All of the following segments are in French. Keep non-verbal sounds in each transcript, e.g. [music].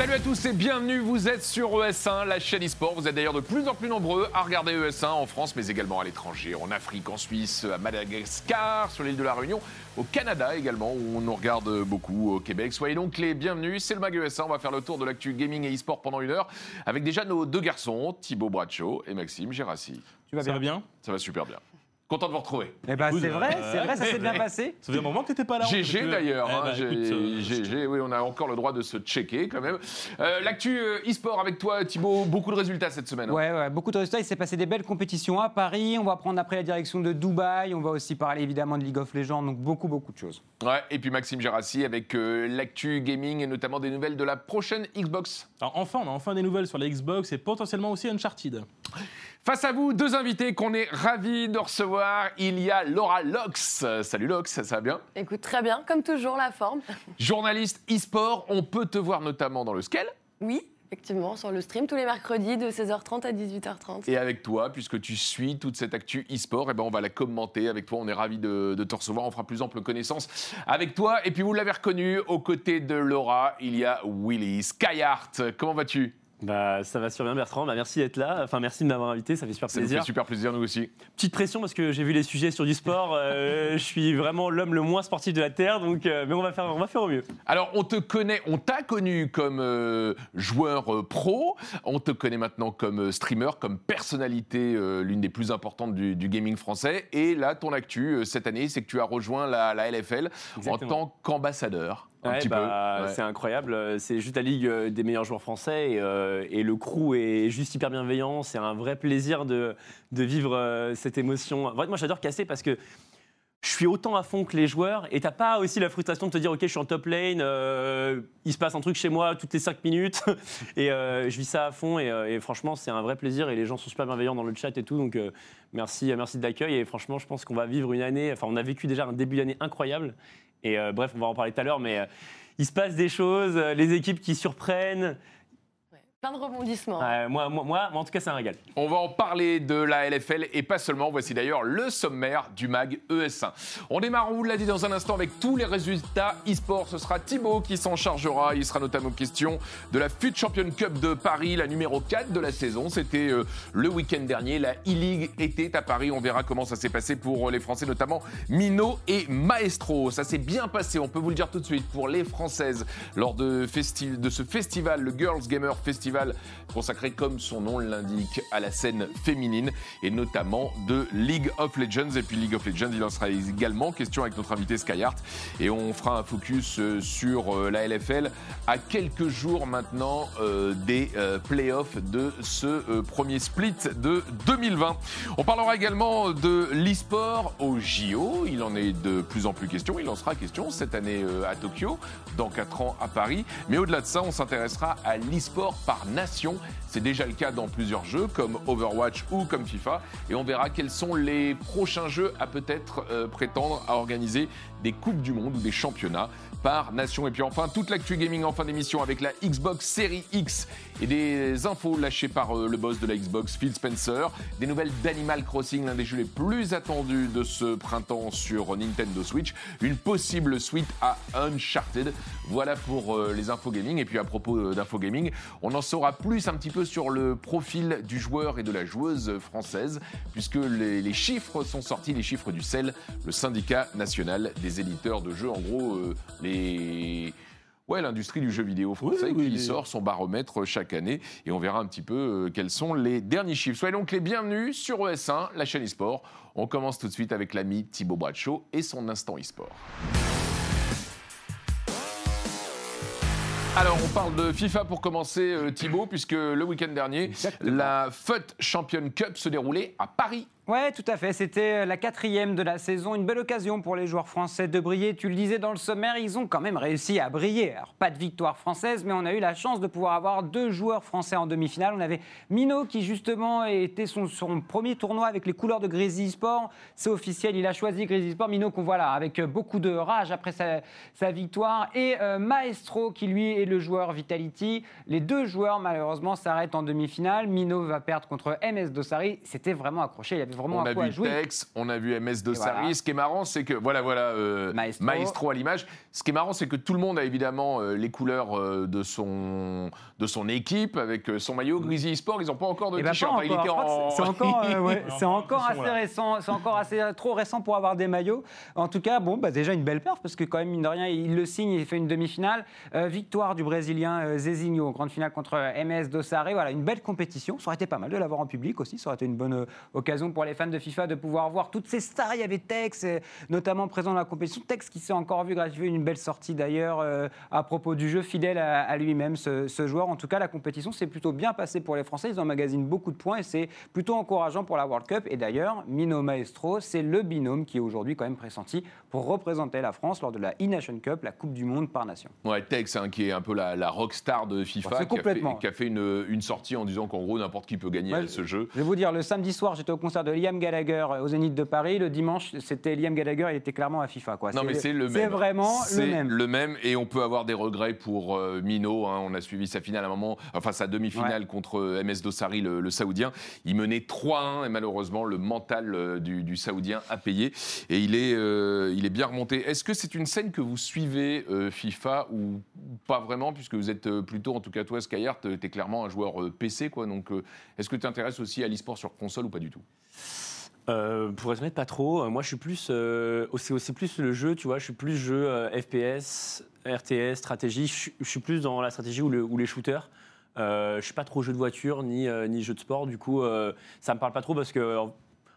Salut à tous et bienvenue, vous êtes sur ES1, la chaîne e-sport. Vous êtes d'ailleurs de plus en plus nombreux à regarder ES1 en France, mais également à l'étranger, en Afrique, en Suisse, à Madagascar, sur l'île de la Réunion, au Canada également, où on nous regarde beaucoup, au Québec. Soyez donc les bienvenus, c'est le Mag ES1. On va faire le tour de l'actu gaming et e-sport pendant une heure, avec déjà nos deux garçons, Thibaut Bracho et Maxime Gérassi. Tu vas Ça va bien bien? Ça va super bien. Content de vous retrouver. Eh ben, Écoute, c'est vrai, euh, c'est vrai, ça s'est bien [laughs] passé. Ça fait un moment que t'étais pas là. GG euh, d'ailleurs, eh hein, bah, écoute, euh, GG, oui, on a encore le droit de se checker quand même. Euh, L'actu euh, e-sport avec toi, Thibaut, beaucoup de résultats cette semaine. hein. Ouais, ouais, beaucoup de résultats. Il s'est passé des belles compétitions à Paris. On va prendre après la direction de Dubaï. On va aussi parler évidemment de League of Legends. Donc beaucoup, beaucoup de choses. Ouais, et puis Maxime Gérassi avec euh, l'actu gaming et notamment des nouvelles de la prochaine Xbox. alors, enfin, on a enfin des nouvelles sur la Xbox et potentiellement aussi Uncharted. Face à vous, deux invités qu'on est ravis de recevoir. Il y a Laura Lox. Salut Lox, ça va bien? Écoute, très bien, comme toujours, la forme. [laughs] Journaliste e-sport, on peut te voir notamment dans le Scale. Oui, effectivement, sur le stream tous les mercredis de 16h30 à 18h30. Et avec toi, puisque tu suis toute cette actu e-sport, eh ben on va la commenter avec toi. On est ravis de, de te recevoir. On fera plus ample connaissance avec toi. Et puis vous l'avez reconnu, aux côtés de Laura, il y a Willy Skyheart. Comment vas-tu? Bah, ça va super bien, Bertrand. Bah, merci d'être là. Enfin, merci de m'avoir invité. Ça fait super Ça plaisir. fait super plaisir, nous aussi. Petite pression parce que j'ai vu les sujets sur du sport. Euh, [laughs] je suis vraiment l'homme le moins sportif de la Terre. Donc, euh, mais on va, faire, on va faire au mieux. Alors, on te connaît, on t'a connu comme euh, joueur pro, on te connaît maintenant comme streamer, comme personnalité, l'une des plus importantes du, du gaming français. Et là, ton actu cette année, c'est que tu as rejoint la, la LFL Exactement. en tant qu'ambassadeur. Un Ouais, petit bah, peu. Ouais. C'est incroyable. C'est juste la ligue euh, des meilleurs joueurs français et, euh, et le crew est juste hyper bienveillant. C'est un vrai plaisir de, de vivre euh, cette émotion. En vrai, moi, j'adore casser parce que je suis autant à fond que les joueurs et t'as pas aussi la frustration de te dire ok je suis en top lane, euh, il se passe un truc chez moi toutes les 5 minutes [laughs] et euh, je vis ça à fond et, et franchement c'est un vrai plaisir et les gens sont super bienveillants dans le chat et tout donc euh, merci merci de l'accueil et franchement je pense qu'on va vivre une année enfin on a vécu déjà un début d'année incroyable et euh, bref on va en parler tout à l'heure mais euh, il se passe des choses, euh, les équipes qui surprennent. Plein de rebondissements. Euh, moi, moi, moi, moi, en tout cas, c'est un régal. On va en parler de la LFL et pas seulement. Voici d'ailleurs le sommaire du MAG ES1. On démarre, on vous l'a dit dans un instant, avec tous les résultats e-sport. Ce sera Thibaut qui s'en chargera. Il sera notamment question de la FUT Champion Cup de Paris, la numéro 4 de la saison. C'était euh, le week-end dernier. La e-League était à Paris. On verra comment ça s'est passé pour euh, les Français, notamment Mino et Maestro. Ça s'est bien passé, on peut vous le dire tout de suite, pour les Françaises lors de, festi- de ce festival, le Girls Gamer Festival, consacré comme son nom l'indique à la scène féminine et notamment de League of Legends. Et puis League of Legends, il en sera également question avec notre invité Skyheart. Et on fera un focus euh, sur euh, la LFL à quelques jours maintenant euh, des playoffs de ce premier split de 2020. On parlera également de l'e-sport au JO. Il en est de plus en plus question. Il en sera question cette année à Tokyo, dans 4 ans à Paris. Mais au-delà de ça, on s'intéressera à l'e-sport par nation. C'est déjà le cas dans plusieurs jeux comme Overwatch ou comme FIFA. Et on verra quels sont les prochains jeux à peut-être euh, prétendre à organiser des Coupes du Monde ou des championnats par nation. Et puis enfin, toute l'actu gaming en fin d'émission avec la Xbox Series X et des infos lâchées par euh, le boss de la Xbox, Phil Spencer. Des nouvelles d'Animal Crossing, l'un des jeux les plus attendus de ce printemps sur Nintendo Switch. Une possible suite à Uncharted. Voilà pour euh, les infos gaming. Et puis à propos d'infos gaming, on en saura plus un petit peu sur le profil du joueur et de la joueuse française, puisque les, les chiffres sont sortis, les chiffres du CEL, le syndicat national des éditeurs de jeux. En gros, euh, les Ouais, l'industrie du jeu vidéo français Oui, oui, qui sort son baromètre chaque année et on verra un petit peu euh, quels sont les derniers chiffres. Soyez donc les bienvenus sur ES1, la chaîne e-sport. On commence tout de suite avec l'ami Thibaut Bradshaw et son instant e-sport. Alors, on parle de FIFA pour commencer, euh, Thibaut, puisque le week-end dernier, Exactement. la FUT Champion Cup se déroulait à Paris. Ouais, tout à fait. C'était la quatrième de la saison. Une belle occasion pour les joueurs français de briller. Tu le disais dans le sommaire, ils ont quand même réussi à briller. Alors, pas de victoire française, mais on a eu la chance de pouvoir avoir deux joueurs français en demi-finale. On avait Mino qui, justement, était son, premier tournoi avec les couleurs de Grizzly Sport. C'est officiel, il a choisi Grizzly Sport. Mino qu'on voit là, avec beaucoup de rage après sa, victoire. Et euh, Maestro qui, lui, est le joueur Vitality. Les deux joueurs, malheureusement, s'arrêtent en demi-finale. Mino va perdre contre MS Dossari. C'était vraiment accroché. Il avait vraiment on à a quoi vu jouer. Tex, on a vu MS Dossari. voilà. Ce qui est marrant, c'est que voilà, voilà, euh, Maestro. à l'image. Ce qui est marrant, c'est que tout le monde a évidemment euh, les couleurs euh, de son de son équipe avec euh, son maillot. Grizzly Sport, ils n'ont pas encore de Eh ben, t-shirt. en- c'est- encore, euh, ouais, c'est assez récent. C'est encore assez trop récent pour avoir des maillots. En tout cas, bon, bah, déjà une belle perf parce que quand même mine de rien, il le signe, il fait une demi-finale. Euh, victoire du Brésilien euh, Zezinho, grande finale contre MS Dossare. Voilà, une belle compétition. Ça aurait été pas mal de l'avoir en public aussi. Ça aurait été une bonne occasion pour les fans de FIFA de pouvoir voir toutes ces stars. Il y avait Tex, euh, notamment présent dans la compétition. Tex qui s'est encore vu gratifier une belle sortie d'ailleurs euh, à propos du jeu, fidèle à, à lui-même, ce, ce joueur. En tout cas, la compétition s'est plutôt bien passée pour les Français. Ils emmagasinent beaucoup de points et c'est plutôt encourageant pour la World Cup. Et d'ailleurs, Mino Maestro, c'est le binôme qui est aujourd'hui quand même pressenti pour représenter la France lors de la E-Nation Cup, la Coupe du Monde par nation. Ouais, Tex, hein, qui est un peu la, la rockstar de FIFA, qui a fait, complètement. qui a fait une, une sortie en disant qu'en gros n'importe qui peut gagner Ouais, à ce jeu. Je vais vous dire, le samedi soir, j'étais au concert de Liam Gallagher euh, au Zénith de Paris. Le dimanche, c'était Liam Gallagher, il était clairement à FIFA. Quoi. Non, mais c'est le même. C'est vraiment le même. le même, et on peut avoir des regrets pour euh, Mino. hein. on a suivi sa finale à un moment, enfin sa demi-finale contre euh, MS Dossari, le, le Saoudien. Il menait 3-1, et malheureusement, le mental du, du Saoudien a payé. Et il est, euh, il est bien remonté. Est-ce que c'est une scène que vous suivez, euh, FIFA, ou pas vraiment, puisque vous êtes plutôt, en tout cas toi, Skyheart, tu es clairement un joueur PC, quoi. Donc, est-ce que tu t'intéresses aussi à l'e-sport sur console ou pas du tout? Euh, pour être pas trop. Euh, Moi, je suis plus. euh, c'est c'est plus le jeu, tu vois. Je suis plus jeu euh, FPS, RTS, stratégie. Je, suis- plus dans la stratégie ou, le- ou les shooters. Euh, je suis pas trop jeu de voiture ni, euh, ni jeu de sport. Du coup, euh, ça me parle pas trop parce que.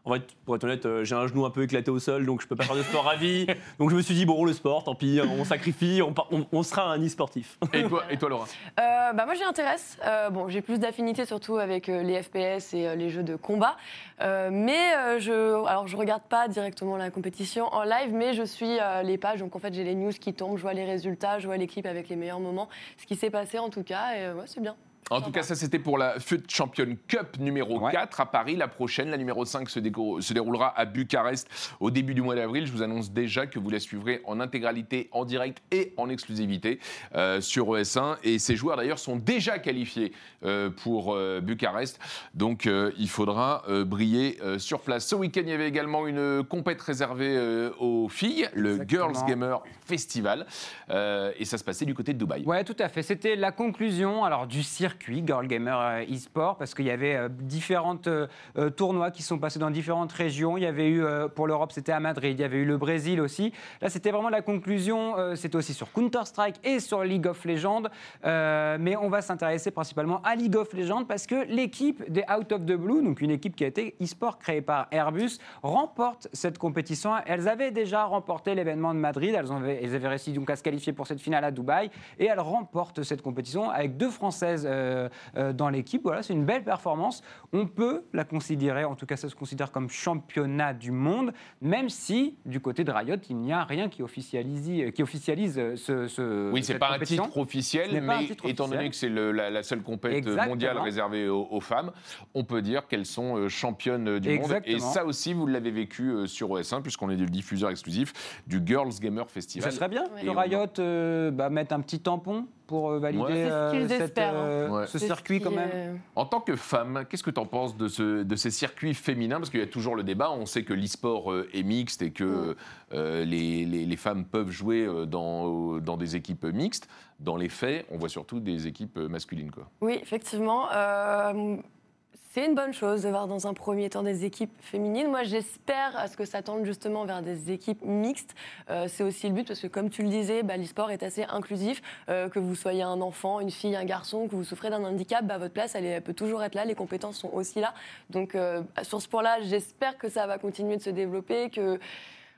En fait, pour être honnête, euh, j'ai un genou un peu éclaté au sol, donc je peux pas faire de sport à vie. [laughs] Donc je me suis dit, bon, le sport, tant pis, on sacrifie, on, par- on- on sera un e-sportif. et toi, et toi, Laura? Euh, bah moi j'y intéresse. Euh, bon, j'ai plus d'affinité surtout avec euh, les FPS et euh, les jeux de combat. Euh, mais euh, je, alors je regarde pas directement la compétition en live, mais je suis euh, les pages. Donc en fait j'ai les news qui tombent, je vois les résultats, je vois les clips avec les meilleurs moments, ce qui s'est passé en tout cas. Et euh, ouais, c'est bien. En tout cas, ça c'était pour la FUT Champion Cup numéro Ouais. 4 à Paris. La prochaine, la numéro 5, se, déroulera à Bucarest au début du mois d'avril. Je vous annonce déjà que vous la suivrez en intégralité, en direct et en exclusivité euh, sur ES1. Et ces joueurs d'ailleurs sont déjà qualifiés euh, pour euh, Bucarest. Donc il faudra briller sur place. Ce week-end, il y avait également une compète réservée aux filles, le Exactement. Girls Gamer Festival. Et ça se passait du côté de Dubaï. Ouais, tout à fait. C'était la conclusion alors du circuit Girl Gamer euh, e-sport parce qu'il y avait euh, différentes euh, tournois qui sont passés dans différentes régions. Il y avait eu pour l'Europe, c'était à Madrid. Il y avait eu le Brésil aussi. Là, c'était vraiment la conclusion. c'était aussi sur Counter Strike et sur League of Legends. Mais on va s'intéresser principalement à League of Legends parce que l'équipe des Out of the Blue, donc une équipe qui a été e-sport créée par Airbus, remporte cette compétition. Elles avaient déjà remporté l'événement de Madrid. Elles, avaient, réussi donc à se qualifier pour cette finale à Dubaï et elles remportent cette compétition avec deux Françaises dans l'équipe. Voilà, c'est une belle performance. On peut la considérer, en tout cas, ça se considère comme championnat du monde, même si du côté de Riot, il n'y a rien qui officialise, qui officialise ce, ce Oui, c'est cette pas un titre officiel, pas mais étant donné que c'est la, la seule compétition mondiale réservée aux, aux femmes, on peut dire qu'elles sont euh, championnes du monde. Et ça aussi, vous l'avez vécu euh, sur OS1, puisqu'on est le diffuseur exclusif du Girls Gamer Ce Festival. serait bien que Riot euh, bah, mette un petit tampon pour euh, valider Ouais. Ce euh, qu'ils cette, espèrent, hein. euh, Ouais. ce circuit quand même. En tant que femme, qu'est-ce que tu en penses de, ce- de ces circuits féminins? Parce qu'il y a toujours le débat, on sait que l'e-sport euh, est mixte et que les, les- les femmes peuvent jouer dans, dans des équipes mixtes. Dans les faits, on voit surtout des équipes masculines. Quoi. Oui, effectivement. C'est une bonne chose de voir dans un premier temps des équipes féminines. Moi, j'espère à ce que ça tende justement vers des équipes mixtes. Euh, c'est aussi le but parce que, comme tu le disais, bah, l'e-sport est assez inclusif. Euh, que vous soyez un enfant, une fille, un garçon, que vous souffrez d'un handicap, bah, votre place, elle peut toujours être là. Les compétences sont aussi là. Donc, euh, sur ce point-là, j'espère que ça va continuer de se développer, que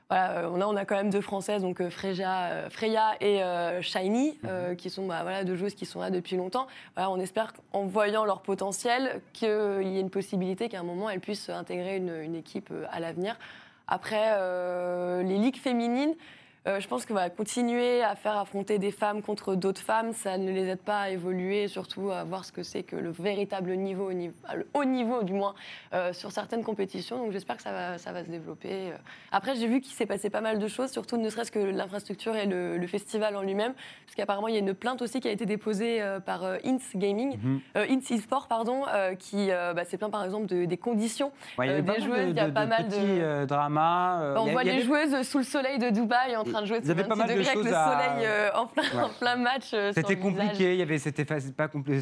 voilà, euh, on, a, on a quand même deux Françaises, donc euh, Freya, euh, Freya et euh, Shiny, euh, qui sont bah, voilà, deux joueuses qui sont là depuis longtemps. Voilà, on espère qu'en voyant leur potentiel, qu'il y ait une possibilité qu'à un moment, elles puissent intégrer une, une équipe à l'avenir. Après, euh, les ligues féminines, Euh, je pense que va continuer à faire affronter des femmes contre d'autres femmes, ça ne les aide pas à évoluer, et surtout à voir ce que c'est que le véritable niveau, au niveau- le haut niveau du moins, euh, sur certaines compétitions. Donc j'espère que ça va, ça va se développer. Après, j'ai vu qu'il s'est passé pas mal de choses, surtout ne serait-ce que l'infrastructure et le, le festival en lui-même, parce qu'apparemment il y a une plainte aussi qui a été déposée euh, par euh, Ins Gaming, euh, Ins eSport, pardon, euh, qui euh, bah, s'est plaint par exemple de- des conditions. Ouais, Euh, des joueuses, de- il y a de- pas de mal de- petits euh, dramas. euh, Bah, on il y a- voit les joueuses sous le soleil de Dubaï en train de jouer pas 26 mal de degrés avec le choses à- soleil euh, en, plein, Ouais. en plein match. euh, sur C'était compliqué, il y avait, c'était pas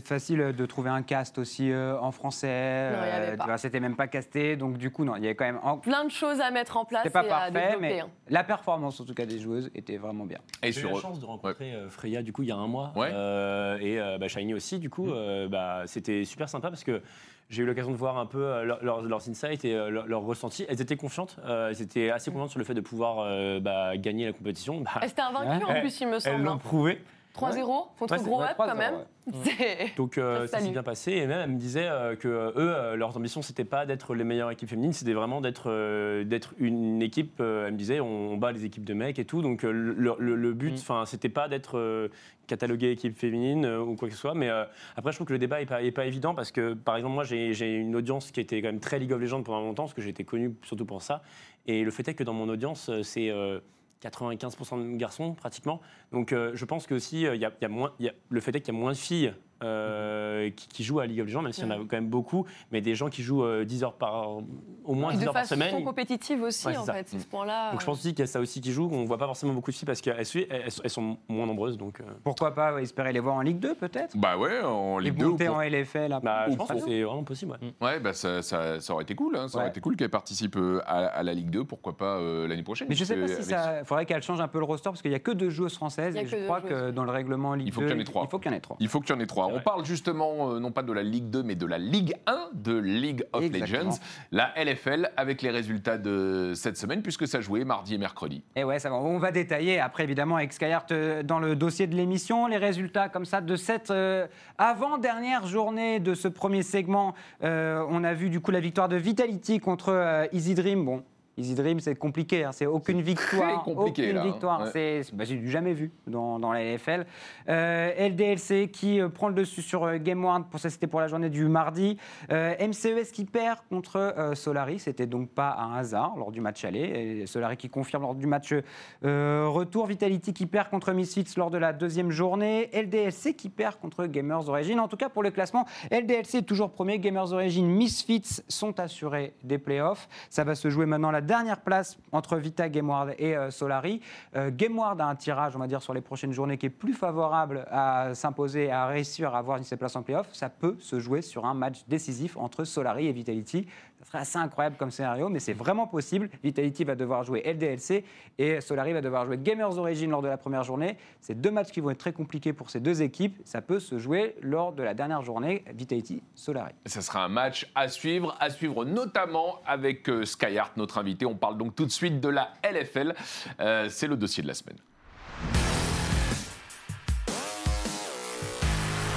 facile de trouver un cast aussi euh, en français. Euh, c'était même pas casté, donc du coup non, il y avait quand même. en- Plein de choses à mettre en place C'était pas et à parfait, développer. mais hein. la performance en tout cas des joueuses était vraiment bien. Et J'ai eu la chance de rencontrer euh, Freya du coup il y a un mois Ouais. Euh, et euh, bah, Shiny aussi du coup euh, bah, c'était super sympa parce que j'ai eu l'occasion de voir un peu euh, leur- leurs, insights et euh, leurs ressentis. Elles étaient confiantes, euh, elles étaient assez confiantes sur le fait de pouvoir euh, bah, gagner la compétition. Bah, un vaincu Ouais. en plus, il me elles semble. l'ont hein. prouvé. 3-0 contre Ouais, ouais, Up 3-0, quand même. C'est- [laughs] Donc euh, Ça s'est bien passé. Et même elle me disait euh, que euh, eux euh, leurs ambitions c'était pas d'être les meilleures équipes féminines c'était vraiment d'être euh, d'être une équipe euh, elle me disait on, on bat les équipes de mecs et tout. Donc euh, le, le- le but Mm. enfin c'était pas d'être euh, catalogué équipe féminine euh, ou quoi que ce soit. Mais euh, après je trouve que le débat est pas, est pas évident parce que par exemple moi j'ai j'ai une audience qui était quand même très League of Legends pendant longtemps parce que j'ai été connu surtout pour ça. Et le fait est que dans mon audience c'est euh, 95% de garçons pratiquement. Donc euh, je pense que aussi a, il y a moins, y a- le fait est qu'il y a moins de filles euh, qui, qui jouent à League of Legends, même s'il y en a quand même beaucoup, mais des gens qui jouent euh, 10 heures par au moins Et 10 de heures par façon semaine. compétitive aussi, Ouais, c'est en ça. fait, c'est ce point-là. Donc je pense aussi qu'il y a ça aussi qui joue. On voit pas forcément beaucoup de filles parce qu'elles suivent- elles, elles sont moins nombreuses. Donc euh, Pourquoi pas ouais, espérer les voir en Ligue 2 peut-être? Bah ouais, en Et Ligue 2. ou monter pour- en LFL après. bah, je Ou pense pour- que c'est vraiment possible. ouais. Ouais, bah ça, ça- ça aurait été cool. hein. Ça aurait été cool qu'elle participe euh, à, à la Ligue 2. Pourquoi pas euh, l'année prochaine Mais je sais pas si avec- ça. faudrait qu'elle change un peu le roster parce qu'il y a que deux joueuses françaises Il y a et que je deux crois que dans le règlement Ligue Il faut 2, qu'il y en ait trois. Il faut qu'il y en ait trois. Il faut qu'il y en ait trois. On parle justement, euh, non pas de la Ligue 2, mais de la Ligue 1 de League of Exactement. Legends, la LFL, avec les résultats de cette semaine, puisque ça jouait mardi et mercredi. Et ouais, ça va. On va détailler après, évidemment, avec Skyheart euh, dans le dossier de l'émission, les résultats comme ça de cette euh, avant-dernière journée de ce premier segment. On a vu du coup la victoire de Vitality contre Easy Dream. Bon. Easy Dream, c'est compliqué, hein, c'est aucune victoire. compliqué, aucune là, hein, victoire, ouais. c'est bah, jamais vu dans, dans la LFL. Euh, LDLC qui euh, prend le dessus sur euh, Game One, pour ça c'était pour la journée du mardi. Euh, MCES qui perd contre Solari, c'était donc pas un hasard lors du match aller. Et Solari qui confirme lors du match retour. Vitality qui perd contre Misfits lors de la deuxième journée. LDLC qui perd contre Gamers Origin. En tout cas, pour le classement, LDLC est toujours premier. Gamers Origin, Misfits sont assurés des playoffs. Ça va se jouer maintenant la dernière place entre Vita, Gameward et euh, Solari. Euh, Gameward a un tirage, on va dire, sur les prochaines journées qui est plus favorable à s'imposer, à réussir à avoir une ses places en playoffs. Ça peut se jouer sur un match décisif entre Solari et Vitality. Ça serait assez incroyable comme scénario, mais c'est vraiment possible. Vitality va devoir jouer LDLC et Solari va devoir jouer Gamers Origin lors de la première journée. C'est deux matchs qui vont être très compliqués pour ces deux équipes. Ça peut se jouer lors de la dernière journée Vitality-Solari. Ça sera un match à suivre, à suivre notamment avec euh, Skyheart, notre invité. On parle donc tout de suite de la LFL. Euh, C'est le dossier de la semaine.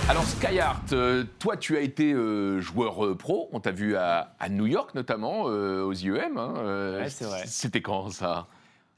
Alors Skyheart, euh, toi tu as été euh, joueur euh, pro, on t'a vu à, à New York notamment, aux IEM. hein, Ouais, c'est vrai. C'était quand ça?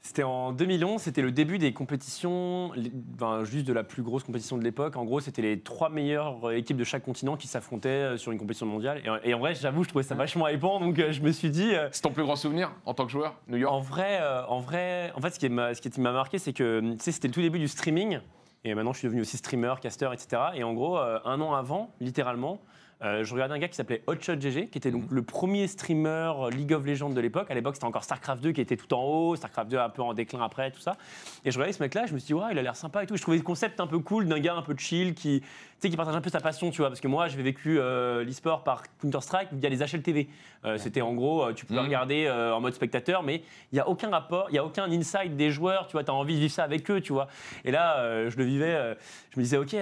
C'était en 2011, c'était le début des compétitions, les- enfin, juste de la plus grosse compétition de l'époque. En gros, c'était les trois meilleures équipes de chaque continent qui s'affrontaient sur une compétition mondiale. Et, en- et en vrai, j'avoue, je trouvais ça vachement hypant, donc euh, je me suis dit. euh, C'est ton plus grand souvenir en tant que joueur, New York? En vrai, euh, en vrai, en fait, ce qui m'a, ce qui m'a marqué, c'est que c'était le tout début du streaming. Et maintenant, je suis devenu aussi streamer, caster, etc. Et en gros, euh, un an avant, littéralement, euh, je regardais un gars qui s'appelait Hotshot GG, qui était donc le premier streamer euh, League of Legends de l'époque. À l'époque, c'était encore StarCraft 2 qui était tout en haut, StarCraft 2 un peu en déclin après, tout ça. Et je regardais ce mec-là, je me suis dit, ouais, il a l'air sympa et tout. Je trouvais le concept un peu cool d'un gars un peu chill qui, sais, qui partage un peu sa passion, tu vois. Parce que moi, j'ai vécu euh, l'e-sport par Counter-Strike via les HLTV. Euh, C'était en gros, euh, tu pouvais Mhm. regarder euh, en mode spectateur, mais il n'y a aucun rapport, il n'y a aucun insight des joueurs, tu vois, tu as envie de vivre ça avec eux, tu vois. Et là, euh, je le vivais, je me disais, ok,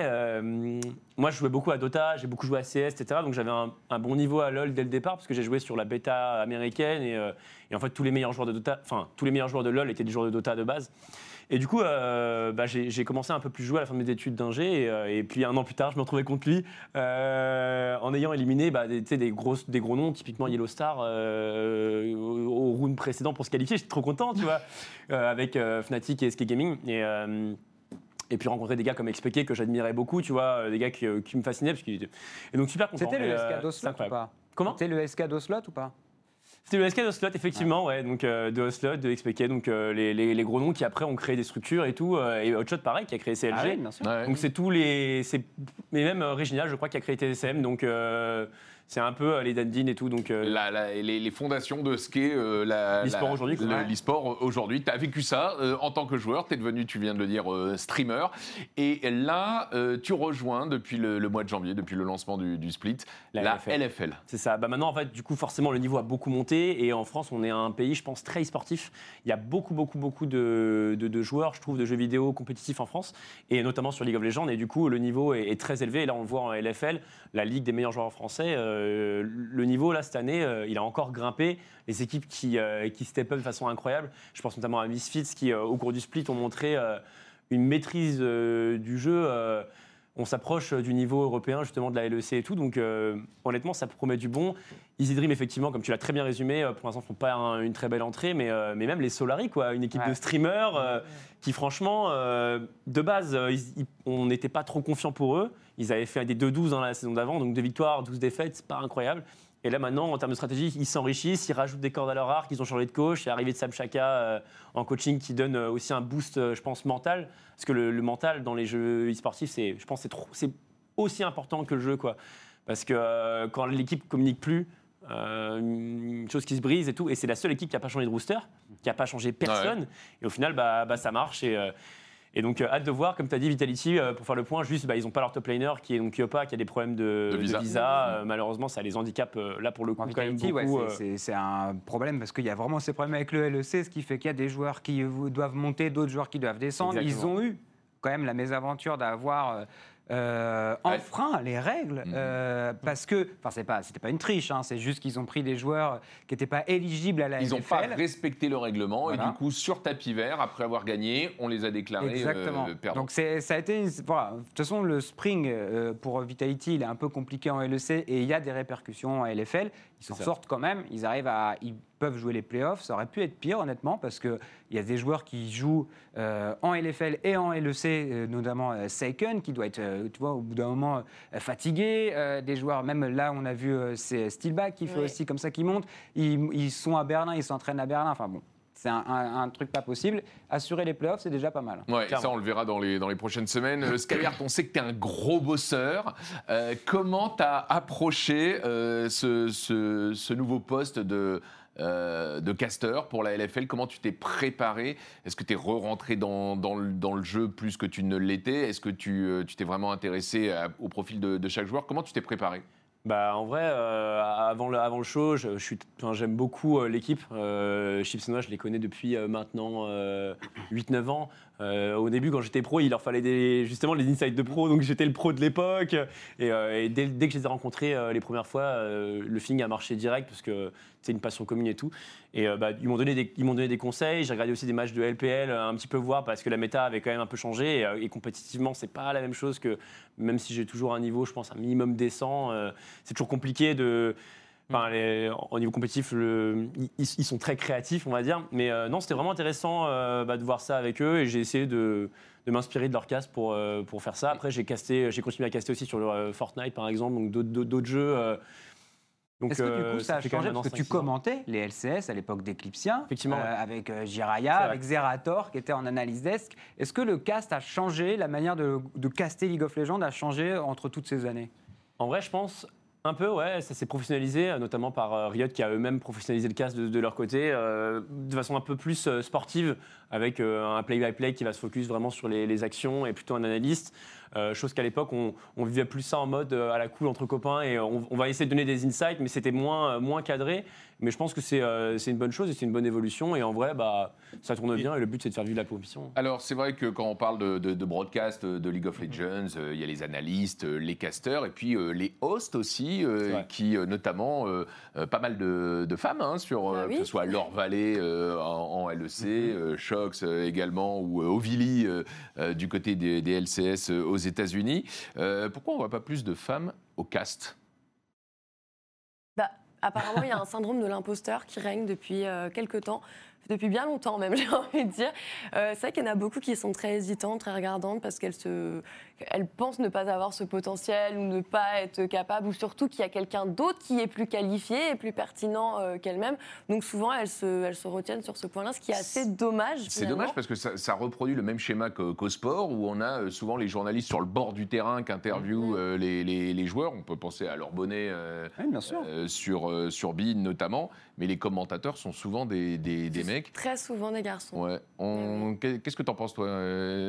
moi je jouais beaucoup à Dota, j'ai beaucoup joué à CS, etc. Donc j'avais un, un bon niveau à LoL dès le départ parce que j'ai joué sur la bêta américaine et, et en fait tous les meilleurs joueurs de Dota, enfin tous les meilleurs joueurs de LoL étaient des joueurs de Dota de base. Et du coup, euh, bah, j'ai commencé un peu plus jouer à la fin de mes études d'ingé. Et, euh, et puis un an plus tard, je me retrouvais contre lui euh, en ayant éliminé bah, des, tu sais, des, grosses, des gros noms, typiquement Yellow Star, euh, au, au round précédent pour se qualifier. J'étais trop content, tu vois, [laughs] avec Fnatic et SK Gaming. Et, et puis rencontrer des gars comme Expeke que j'admirais beaucoup, tu vois, des gars qui, qui me fascinaient. Parce étaient- et donc super content. C'était le SK c'est d'Oslot ou pas? Comment? C'était le SK d'Oslot ou pas? C'était le SK de Slot, effectivement, ouais. donc euh, de Slot, de XPK, donc euh, les, les- les gros noms qui après ont créé des structures et tout, euh, et Hotshot pareil, qui a créé CLG. Ah oui, bien sûr. Ouais. Donc c'est tous les, c'est- mais même euh, Réginal, je crois, qui a créé TSM, donc euh, c'est un peu euh, les Dandine et tout, donc euh, La- la- les, les fondations de ce qu'est euh, L'e-sport aujourd'hui. L'e-sport aujourd'hui. Tu as vécu ça en tant que joueur. Tu es devenu, tu viens de le dire, streamer. Et là, tu rejoins depuis le, le mois de janvier, depuis le lancement du, du split, La la, LFL. LFL. C'est ça. Bah maintenant, en fait, du coup, forcément, le niveau a beaucoup monté. Et en France, on est un pays, je pense, très sportif. Il y a beaucoup, beaucoup, beaucoup de, de- de joueurs, je trouve, de jeux vidéo compétitifs en France. Et notamment sur League of Legends. Et du coup, le niveau est, est très élevé. Et là, on le voit en LFL, la Ligue des meilleurs joueurs français. euh, le niveau, là, cette année, euh, il a encore grimpé. Les équipes qui, euh, qui step up de façon incroyable. Je pense notamment à Misfits qui, euh, au cours du split, ont montré euh, une maîtrise euh, du jeu. Euh, on s'approche du niveau européen justement de la LEC et tout. Donc euh, honnêtement, ça promet du bon. Easy Dream, effectivement, comme tu l'as très bien résumé, euh, pour l'instant, font pas un- une très belle entrée, mais, euh, mais même les Solari, quoi, une équipe Ouais. de streamers euh, qui, franchement, euh, de base, euh, ils- ils- on n'était pas trop confiant pour eux. Ils avaient fait des 2-12 dans la saison d'avant, donc deux victoires, 12 défaites, c'est pas incroyable. Et là maintenant, en termes de stratégie, ils s'enrichissent, ils rajoutent des cordes à leur arc, ils ont changé de coach, il y a l'arrivée de Sam Chaka euh, en coaching qui donne euh, aussi un boost, euh, je pense, mental. Parce que le, le mental dans les jeux e-sportifs, c'est, je pense, c'est trop- c'est aussi important que le jeu, quoi. Parce que euh, quand l'équipe communique plus, une chose qui se brise et tout, et c'est la seule équipe qui n'a pas changé de rooster, qui n'a pas changé personne, et au final, bah, bah, ça marche. Et, et donc, euh, hâte de voir, comme tu as dit, Vitality, euh, pour faire le point, juste, bah, ils n'ont pas leur top laner qui est donc Yopa, qui a des problèmes de, De visa. Euh, malheureusement, ça les handicape euh, là pour le coup, quand même Vitality, ouais, beaucoup. c'est- euh, c'est c'est un problème parce qu'il y a vraiment ces problèmes avec le LEC, ce qui fait qu'il y a des joueurs qui doivent monter, d'autres joueurs qui doivent descendre. Exactement. Ils ont eu quand même la mésaventure d'avoir euh, enfreint les règles Mhm. euh, parce que, enfin, c'est pas, c'était pas une triche, hein, c'est juste qu'ils ont pris des joueurs qui n'étaient pas éligibles à la Ils n'ont pas respecté le règlement et du coup, sur tapis vert, après avoir gagné, on les a déclarés Exactement. euh, perdants. Donc c'est- ça a été, une- voilà. De toute façon, le spring pour Vitality, il est un peu compliqué en LEC et il y a des répercussions en LFL. Ils s'en sortent quand même. Ils arrivent à, ils peuvent jouer les playoffs. Ça aurait pu être pire, honnêtement, parce que il y a des joueurs qui jouent euh, en LFL et en LEC, euh, notamment euh, Seiken, qui doit être, euh, tu vois, au bout d'un moment euh, fatigué. Euh, des joueurs, même là, on a vu euh, c'est Steelback qui fait Oui. aussi comme ça, qui monte. Ils, ils sont à Berlin, ils s'entraînent à Berlin. Enfin bon. C'est un, un- un truc pas possible. Assurer les playoffs, c'est déjà pas mal. Ouais, Clairement. ça on le verra dans les, dans les prochaines semaines. Euh, on sait que tu es un gros bosseur. Euh, comment tu as approché euh, ce, ce- ce nouveau poste de, euh, de caster pour la LFL Comment tu t'es préparé? Est-ce que tu es re-rentré dans, le, jeu plus que tu ne l'étais? Est-ce que tu euh, t'es vraiment intéressé au profil de, chaque joueur? Comment tu t'es préparé? Bah, en vrai, euh, avant, le, avant le show, j'aime beaucoup l'équipe. Euh, Chips et moi, je les connais depuis maintenant euh, 8-9 ans. Euh, au début, quand j'étais pro, il leur fallait justement les insights de pro, donc j'étais le pro de l'époque. Et, euh, dès, que je les ai rencontrés euh, les premières fois, le feeling a marché direct parce que c'est une passion commune et tout. Et bah, ils m'ont donné, des- donné des conseils. J'ai regardé aussi des matchs de LPL un petit peu voir parce que la méta avait quand même un peu changé. Et, et compétitivement, c'est pas la même chose que même si j'ai toujours un niveau, je pense, un minimum décent. c'est toujours compliqué de. Enfin, les- au niveau compétitif, le- ils, ils sont très créatifs, on va dire. Mais euh, non, c'était vraiment intéressant euh, bah, de voir ça avec eux et j'ai essayé de, de m'inspirer de leur cast pour, euh, pour faire ça. Après, j'ai casté, j'ai continué à caster aussi sur le Fortnite, par exemple, donc d'autres- jeux. Est-ce que du coup ça a changé? Parce que tu 5-6 ans. commentais les LCS à l'époque d'Eclipsia, Effectivement, ouais. avec Jiraya, avec Zerator qui était en analyse desk. Est-ce que le cast a changé, la manière de, de caster League of Legends a changé entre toutes ces années? En vrai, je pense un peu, ouais, ça s'est professionnalisé, euh, notamment par euh, Riot qui a eux-mêmes professionnalisé le cast de, leur côté, euh, de façon un peu plus sportive, avec un play-by-play qui va se focus vraiment sur les actions et plutôt un analyste. Euh, chose qu'à l'époque, on, on vivait plus ça en mode euh, à la cool entre copains et on, on va essayer de donner des insights, mais c'était moins, euh, moins cadré. Mais je pense que c'est euh, c'est une bonne chose et c'est une bonne évolution. Et en vrai, bah, ça tourne bien et le but, c'est de faire vivre la compétition. Alors, c'est vrai que quand on parle de, de- de broadcast de League of Legends, euh, il y a les analystes, les casters et puis euh, les hosts aussi, euh, qui euh, notamment pas mal de, de femmes hein, sur Ah oui. que ce soit Laure Vallée euh, en, en LEC, euh, Shox euh, également ou euh, Ovili euh, euh, du côté des, des LCS euh, aux États-Unis. Euh, pourquoi on voit pas plus de femmes au cast? Bah, apparemment, il y a un syndrome de l'imposteur qui règne depuis euh, quelques temps, depuis bien longtemps même, [laughs] j'ai envie de dire. Euh, c'est vrai qu'il y en a beaucoup qui sont très hésitantes, très regardantes, parce qu'elles se, elles pensent ne pas avoir ce potentiel ou ne pas être capables, ou surtout qu'il y a quelqu'un d'autre qui est plus qualifié et plus pertinent euh, qu'elles-mêmes. Donc souvent, elles se, elles se retiennent sur ce point-là, ce qui est assez dommage. C'est dommage parce que ça, ça reproduit le même schéma qu'au sport où on a euh, souvent les journalistes sur le bord du terrain qui interviewent Mhm. euh, les, les- les joueurs. On peut penser à leur bonnet euh, Oui, bien sûr. euh, sur, euh, sur Bein notamment, mais les commentateurs sont souvent des, des- des mecs. Très souvent des garçons. Ouais. On- Qu'est-ce que t'en penses, toi Alors,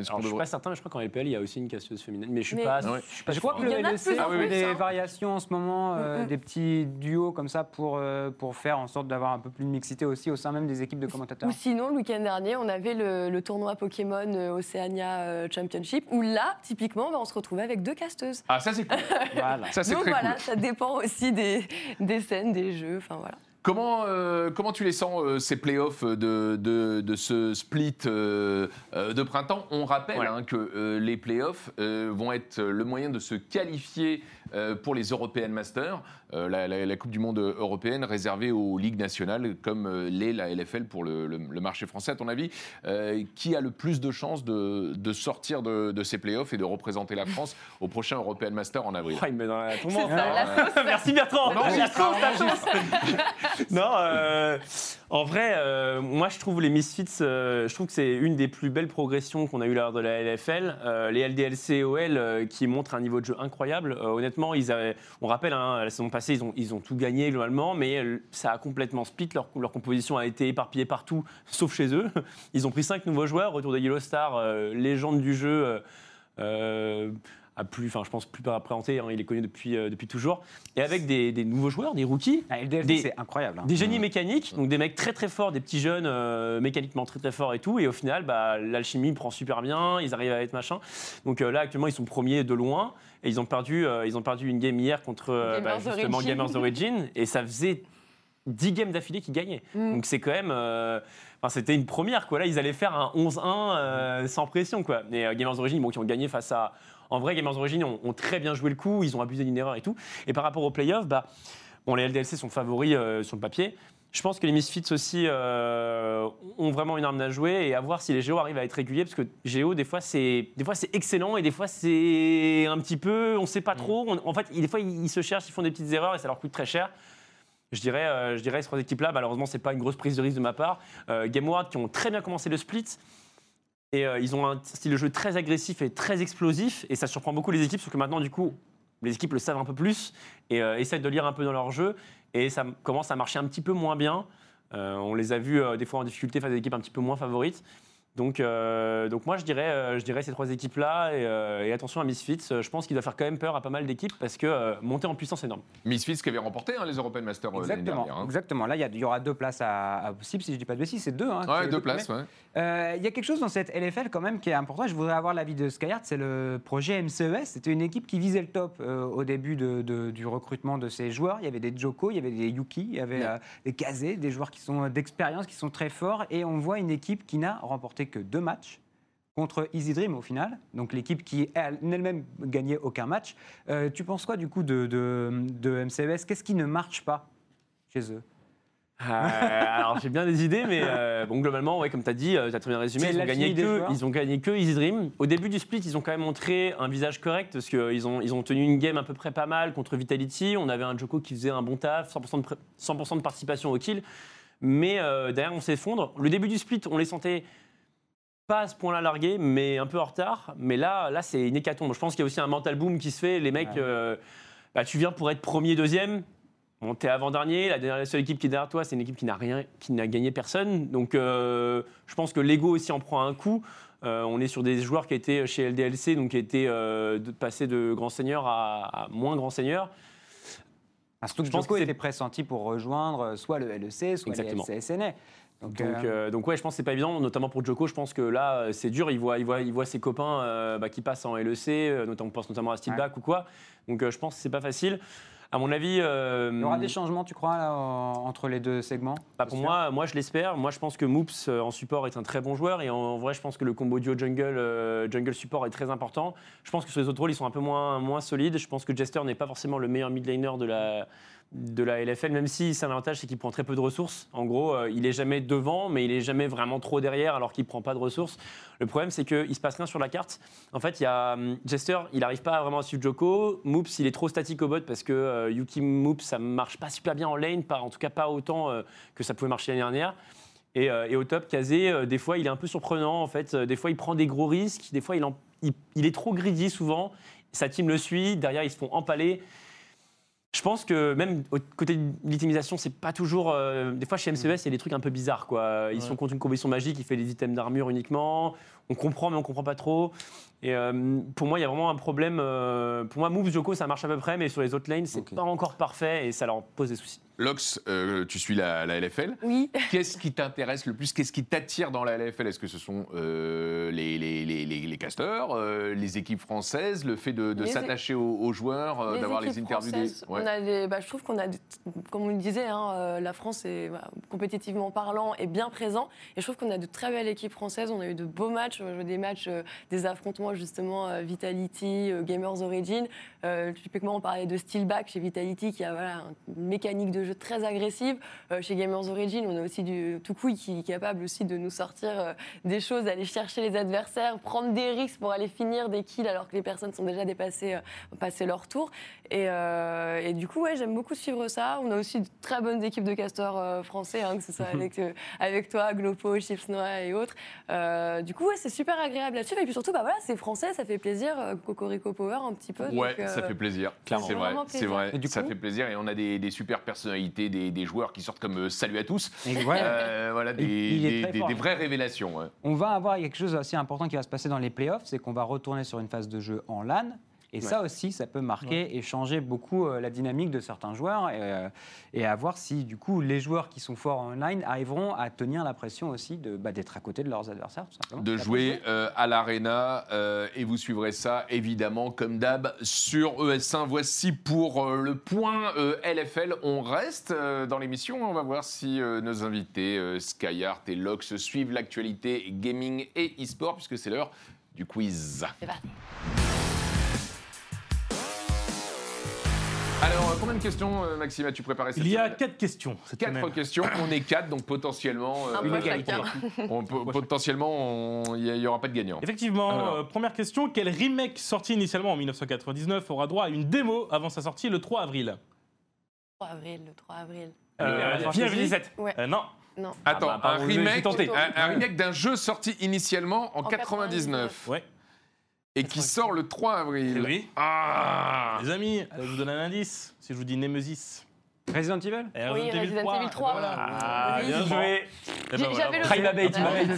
je suis devrait- pas certain, mais je crois qu'en LPL, il y a aussi une féminine. Mais je suis Mais- pas. Ouais. Je, suis pas Je crois que le Il y en a de LEC plus en fait plus, des hein. variations en ce moment, euh, Mm, mm. des petits duos comme ça pour, euh, pour faire en sorte d'avoir un peu plus de mixité aussi au sein même des équipes de commentateurs. Ou sinon, le week-end dernier, on avait le, le tournoi Pokémon euh, Oceania Championship, où là, typiquement, bah, on se retrouvait avec deux casteuses. Ah, ça c'est cool. [laughs] Voilà. Ça c'est Donc très voilà, cool. ça dépend aussi des, des scènes, des jeux, enfin voilà. Comment, euh, comment tu les sens, euh, ces playoffs de, de, de ce split euh, de printemps? On rappelle Ouais. hein, que les playoffs vont être le moyen de se qualifier euh, pour les European Masters, euh, la, la- la Coupe du Monde européenne réservée aux ligues nationales, comme euh, l'est la LFL pour le, le- le marché français. À ton avis, euh, qui a le plus de chances de, de sortir de, de ces playoffs et de représenter la France au prochain European Master en avril? Oh, il me met dans la tourmente. Ça, sauce. [laughs] Merci Bertrand. [laughs] Non, euh, en vrai, euh, moi je trouve les Misfits, euh, je trouve que c'est une des plus belles progressions qu'on a eu lors de la LFL. Euh, les LDLC et OL euh, qui montrent un niveau de jeu incroyable. Euh, honnêtement, ils avaient, on rappelle, hein, la saison passée, ils ont, ils ont tout gagné globalement, mais euh, ça a complètement split. Leur, leur composition a été éparpillée partout, [laughs] sauf chez eux. Ils ont pris cinq nouveaux joueurs, retour de Yellow Star, euh, légende du jeu. euh, à plus, enfin, je pense plus à présenter, hein, il est connu depuis, euh, depuis toujours. Et avec des, des nouveaux joueurs, des rookies, Ah, LDLC, Des- c'est incroyable. hein. des génies mécaniques, donc des mecs très très forts, des petits jeunes euh, mécaniquement très très forts et tout. Et au final, bah, l'alchimie prend super bien, ils arrivent à être machin. Donc euh, là, actuellement, ils sont premiers de loin. Et ils ont perdu, euh, ils ont perdu une game hier contre euh, bah, Gamers justement Origin. Gamers Origin. Et ça faisait 10 games d'affilée qu'ils gagnaient. Mm. Donc c'est quand même. euh, enfin, c'était une première, quoi. Là, ils allaient faire un 11-1 euh, sans pression, quoi. Et Gamers Origin, bon, qui ont gagné face à. En vrai, Gamers Origin ont, ont très bien joué le coup, ils ont abusé d'une erreur et tout. Et par rapport aux playoffs, bah, bon, les LDLC sont favoris euh, sur le papier. Je pense que les Misfits aussi euh, ont vraiment une arme à jouer et à voir si les Géo arrivent à être réguliers parce que Géo des fois c'est des fois c'est excellent et des fois c'est un petit peu on sait pas trop. On- en fait, des fois ils, ils se cherchent, ils font des petites erreurs et ça leur coûte très cher. Je dirais, euh, je dirais ces trois équipes-là, malheureusement, c'est pas une grosse prise de risque de ma part. Euh, Game World qui ont très bien commencé le split. Et euh, ils ont un style de jeu très agressif et très explosif. Et ça surprend beaucoup les équipes, sauf que maintenant, du coup, les équipes le savent un peu plus et euh, essaient de lire un peu dans leur jeu. Et ça commence à marcher un petit peu moins bien. Euh, on les a vus euh, des fois en difficulté face à des équipes un petit peu moins favorites. Donc, euh, donc moi, je dirais, euh, je dirais ces trois équipes-là. Et, euh, et attention à Misfits, je pense qu'il doit faire quand même peur à pas mal d'équipes parce que euh, monter en puissance, c'est énorme. Misfits qui avait remporté hein, les European Masters l'année Exactement, dernière. hein. exactement. Là, il y, aura deux places à, à possible, si je dis pas de bêtises, c'est deux. Hein, Ouais, deux places, ouais. Euh, Il y a quelque chose dans cette LFL quand même qui est important. Je voudrais avoir l'avis de Skyheart. C'est le projet MCES. C'était une équipe qui visait le top euh, au début de- de- du recrutement de ses joueurs. Il y avait des Joko, il y avait des Yuki, il y avait Ouais. euh, des Kazé, des joueurs qui sont d'expérience, qui sont très forts. Et on voit une équipe qui n'a remporté que deux matchs contre Easy Dream au final, donc l'équipe qui elle- elle-même gagné aucun match. Euh, tu penses quoi du coup de, de, de Qu'est-ce qui ne marche pas chez eux? Euh, alors j'ai bien des idées, mais euh, bon globalement, ouais, comme tu as dit, tu as très bien résumé, ils ont, gagné que, ils ont gagné que Easy Dream. Au début du split, ils ont quand même montré un visage correct parce qu'ils ont, ils ont tenu une game à peu près pas mal contre Vitality. On avait un Joko qui faisait un bon taf, 100% de, pré- 100% de participation au kill. Mais euh, derrière, on s'effondre. Le début du split, on les sentait pas à ce point-là largués, mais un peu en retard. Mais là, là c'est une hécatombe. Je pense qu'il y a aussi un mental boom qui se fait. Les mecs, Ouais. euh, bah, tu viens pour être premier, deuxième. Bon, t'es avant-dernier, la, seule équipe qui est derrière toi, c'est une équipe qui n'a rien, qui n'a gagné personne. Donc, euh, je pense que l'ego aussi en prend un coup. Euh, on est sur des joueurs qui étaient chez LDLC, donc qui étaient de, passés de grand seigneur à, à moins grand seigneur. Ah, Surtout que Je pense Joko était pressenti pour rejoindre soit le LEC, soit Exactement. les LCSNA. Donc, Donc, euh, donc ouais, je pense que c'est pas évident, notamment pour Joko. Je pense que là, euh, c'est dur. Il voit, il voit, il voit ses copains euh, bah, qui passent en LEC, notamment, on pense notamment à Steelback ou quoi. Donc euh, je pense que c'est pas facile. À mon avis, il y aura des changements, tu crois, là, entre les deux segments? Bah, pour moi, moi je l'espère. Moi, je pense que Moops en support est un très bon joueur et en, en vrai, je pense que le combo duo jungle jungle support est très important. Je pense que sur les autres rôles, ils sont un peu moins moins solides. Je pense que Jester n'est pas forcément le meilleur mid laner de la de la LFL, même si c'est un avantage, c'est qu'il prend très peu de ressources. En gros, euh, il est jamais devant, mais il est jamais vraiment trop derrière, alors qu'il prend pas de ressources. Le problème, c'est qu'il se passe rien sur la carte. En fait, il y a hum, Jester, il n'arrive pas vraiment à suivre Joko. Moops, il est trop statique au bot parce que euh, Yuki Moops, ça marche pas super bien en lane, en tout cas pas autant euh, que ça pouvait marcher l'année dernière. Et, euh, au top, Kazé, euh, des fois, il est un peu surprenant. En fait, Euh, des fois, il prend des gros risques. Des fois, il- il est trop greedy souvent. Sa team le suit. Derrière, ils se font empaler. Je pense que même au côté de l'itemisation, c'est pas toujours. euh, des fois, chez MCES, il y a des trucs un peu bizarres. Quoi. Ils Ouais. sont contre une composition magique, il fait des items d'armure uniquement. On comprend, mais on comprend pas trop. Et euh, pour moi, il y a vraiment un problème. euh, pour moi, Moves, Joko, ça marche à peu près, mais sur les autres lanes, c'est Ok. pas encore parfait et ça leur pose des soucis. Lox, euh, tu suis la, la LFL. Oui. Qu'est-ce qui t'intéresse le plus? Qu'est-ce qui t'attire dans la LFL Est-ce que ce sont euh, les, les, les, les, les casteurs, euh, les équipes françaises, le fait de, s'attacher aux, aux joueurs, euh, d'avoir les interviews des... on a des- bah, je trouve qu'on a, des- comme on le disait, hein, la France est voilà, compétitivement parlant est bien présent. Et je trouve qu'on a de très belles équipes françaises. On a eu de beaux matchs, on a joué des matchs, euh, des affrontements justement euh, Vitality, euh, Gamers Origin. Euh, typiquement, on parlait de Steelback chez Vitality qui a voilà, une mécanique de jeu très agressive. Euh, chez Gamers Origin, on a aussi du Tukui qui est capable aussi de nous sortir euh, des choses, aller chercher les adversaires, prendre des risques pour aller finir des kills alors que les personnes sont déjà dépassées, euh, passé leur tour. Et, euh, et du coup, ouais, j'aime beaucoup suivre ça. On a aussi de très bonnes équipes de casteurs euh, français, hein, que ce soit [laughs] avec, euh, avec toi, Glopo, Chips Noah et autres. Euh, du coup, ouais, c'est super agréable là-dessus. Et puis surtout, bah, voilà, c'est français, ça fait plaisir. euh, Cocorico Power un petit peu. Ouais, donc, euh, ça fait plaisir. clairement. C'est vrai, c'est vrai. Du ça coup- fait plaisir et on a des, des super personnalités, des, des joueurs qui sortent comme euh, salut à tous. et ouais, Euh, voilà, des, Il- il est des- vraies révélations. ouais. On va avoir quelque chose d'assez important qui va se passer dans les playoffs, c'est qu'on va retourner sur une phase de jeu en LAN. Et ça aussi, ça peut marquer et changer beaucoup euh, la dynamique de certains joueurs et, euh, et à voir si du coup les joueurs qui sont forts en online arriveront à tenir la pression aussi de, bah, d'être à côté de leurs adversaires tout simplement. de jouer euh, à l'Arena euh, et vous suivrez ça évidemment comme d'hab sur ES1. Voici pour euh, le point euh, LFL. On reste euh, dans l'émission. On va voir si euh, nos invités euh, Skyart et Lox suivent l'actualité gaming et e-sport puisque c'est l'heure du quiz. C'est parti. Alors, euh, combien de questions, euh, Maxime, as-tu préparé cette Il y a semaine quatre questions cette Quatre semaine. questions, on est quatre, donc potentiellement, euh, Un Une peu égalité. chacun. on peut- potentiellement, on- il n'y aura pas de gagnant. Effectivement, Alors. euh, première question, quel remake sorti initialement en 1999 aura droit à une démo avant sa sortie le 3 avril? 3 avril, le 3 avril. Euh, Final Fantasy? 17. Ouais, Euh, Non, non. Attends, bah, pardon, un j'ai remake, tenté. un, un remake d'un jeu sorti initialement en, En 99, ouais. Et qui sort le 3 avril. Oui. Ah Les amis, allez, je vous donne un indice. Si je vous dis Nemesis. Resident Evil Eh, Oui, Resident Evil 3. Voilà. Ah, Oui. bien joué. Eh ben voilà, J'avais le Prime jeu. Prime